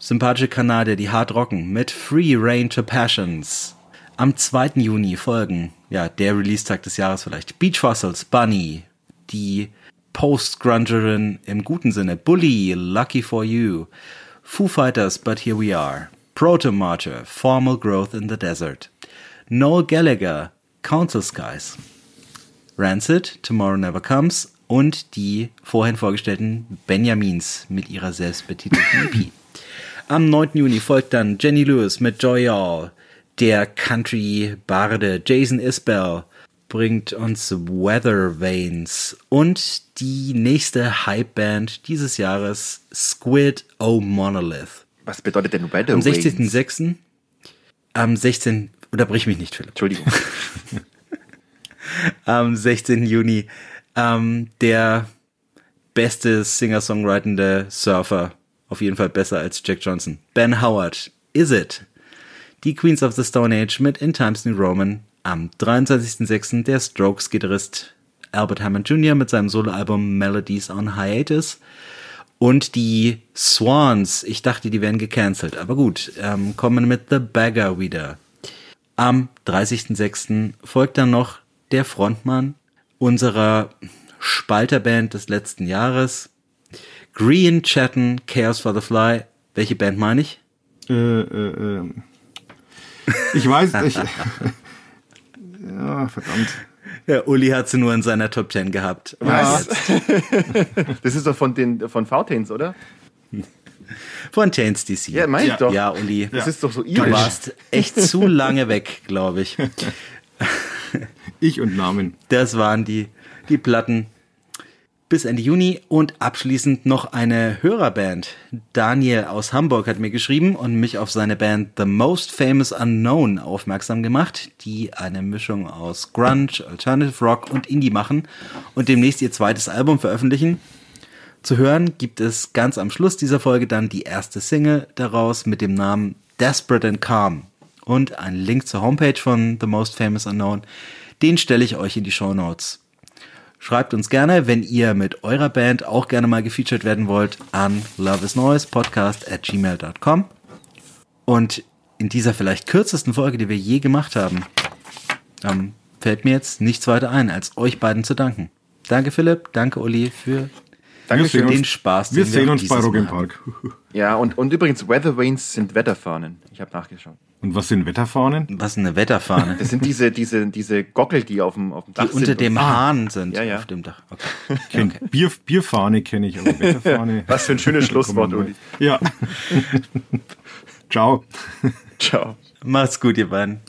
sympathische Kanadier, die hart rocken, mit Free Range to Passions. Am 2. Juni folgen, ja, der Release-Tag des Jahres vielleicht, Beach Fossils, Bunny, die Post-Grungerin im guten Sinne, Bully, Lucky for You, Foo Fighters, But Here We Are, Protomartyr, Formal Growth in the Desert, Noel Gallagher, Council Skies, Rancid, Tomorrow Never Comes und die vorhin vorgestellten Benjamins mit ihrer selbstbetitelten EP. <clears throat> Am 9. Juni folgt dann Jenny Lewis mit Joy All. Der Country-Barde Jason Isbell bringt uns Weather Veins. Und die nächste Hype-Band dieses Jahres, Squid O Monolith. Was bedeutet denn Weather Am Waves? 16.06. Am 16. Unterbrich mich nicht, Philipp. Entschuldigung. <laughs> Am 16. Juni. Ähm, der beste Singer-Songwritende Surfer. Auf jeden Fall besser als Jack Johnson. Ben Howard. Is It? Die Queens of the Stone Age mit In Times New Roman. Am 23.06. der Strokes-Gitarrist Albert Hammond Jr. mit seinem Soloalbum Melodies on Hiatus. Und die Swans, ich dachte, die wären gecancelt, aber gut, ähm, kommen mit The Bagger wieder. Am 30.06. folgt dann noch der Frontmann unserer Spalterband des letzten Jahres, Green Chatten Chaos for the Fly. Welche Band meine ich? Äh, äh, äh. Ich weiß, <laughs> ich. <laughs> ja, verdammt. Ja, Uli hat sie nur in seiner Top 10 gehabt. Was? <laughs> Das ist doch von den von Fountains, oder? Von Chains DC. Ja, mein ich Ja. doch. Ja, Uli. Das ist doch so Du irisch. warst echt zu lange weg, glaube ich. Ich und Namen. Das waren die, die Platten bis Ende Juni und abschließend noch eine Hörerband. Daniel aus Hamburg hat mir geschrieben und mich auf seine Band The Most Famous Unknown aufmerksam gemacht, die eine Mischung aus Grunge, Alternative Rock und Indie machen und demnächst ihr zweites Album veröffentlichen. Zu hören gibt es ganz am Schluss dieser Folge dann die erste Single daraus mit dem Namen Desperate and Calm und einen Link zur Homepage von The Most Famous Unknown. Den stelle ich euch in die Show Notes. Schreibt uns gerne, wenn ihr mit eurer Band auch gerne mal gefeatured werden wollt, an loveisnoise at gmail.com. Und in dieser vielleicht kürzesten Folge, die wir je gemacht haben, ähm, fällt mir jetzt nichts weiter ein, als euch beiden zu danken. Danke Philipp, danke Uli für Danke Wir sehen für den uns- Spaß. Wir den sehen auch uns bei haben. Park. Ja, und, und übrigens, Weather Vanes sind Wetterfahnen. Ich habe nachgeschaut. Und was sind Wetterfahnen? Was ist eine Wetterfahne? Das sind diese, diese, diese Gockel, die auf dem, auf dem die Dach sind. unter dem und- Hahn sind Ja, ja. auf dem Dach. Okay. Kenn, Bier, Bierfahne kenne ich, aber Wetterfahne. <laughs> Was für ein schönes Schlusswort, Uli. Ja. <laughs> Ciao. Ciao. Macht's gut, ihr beiden.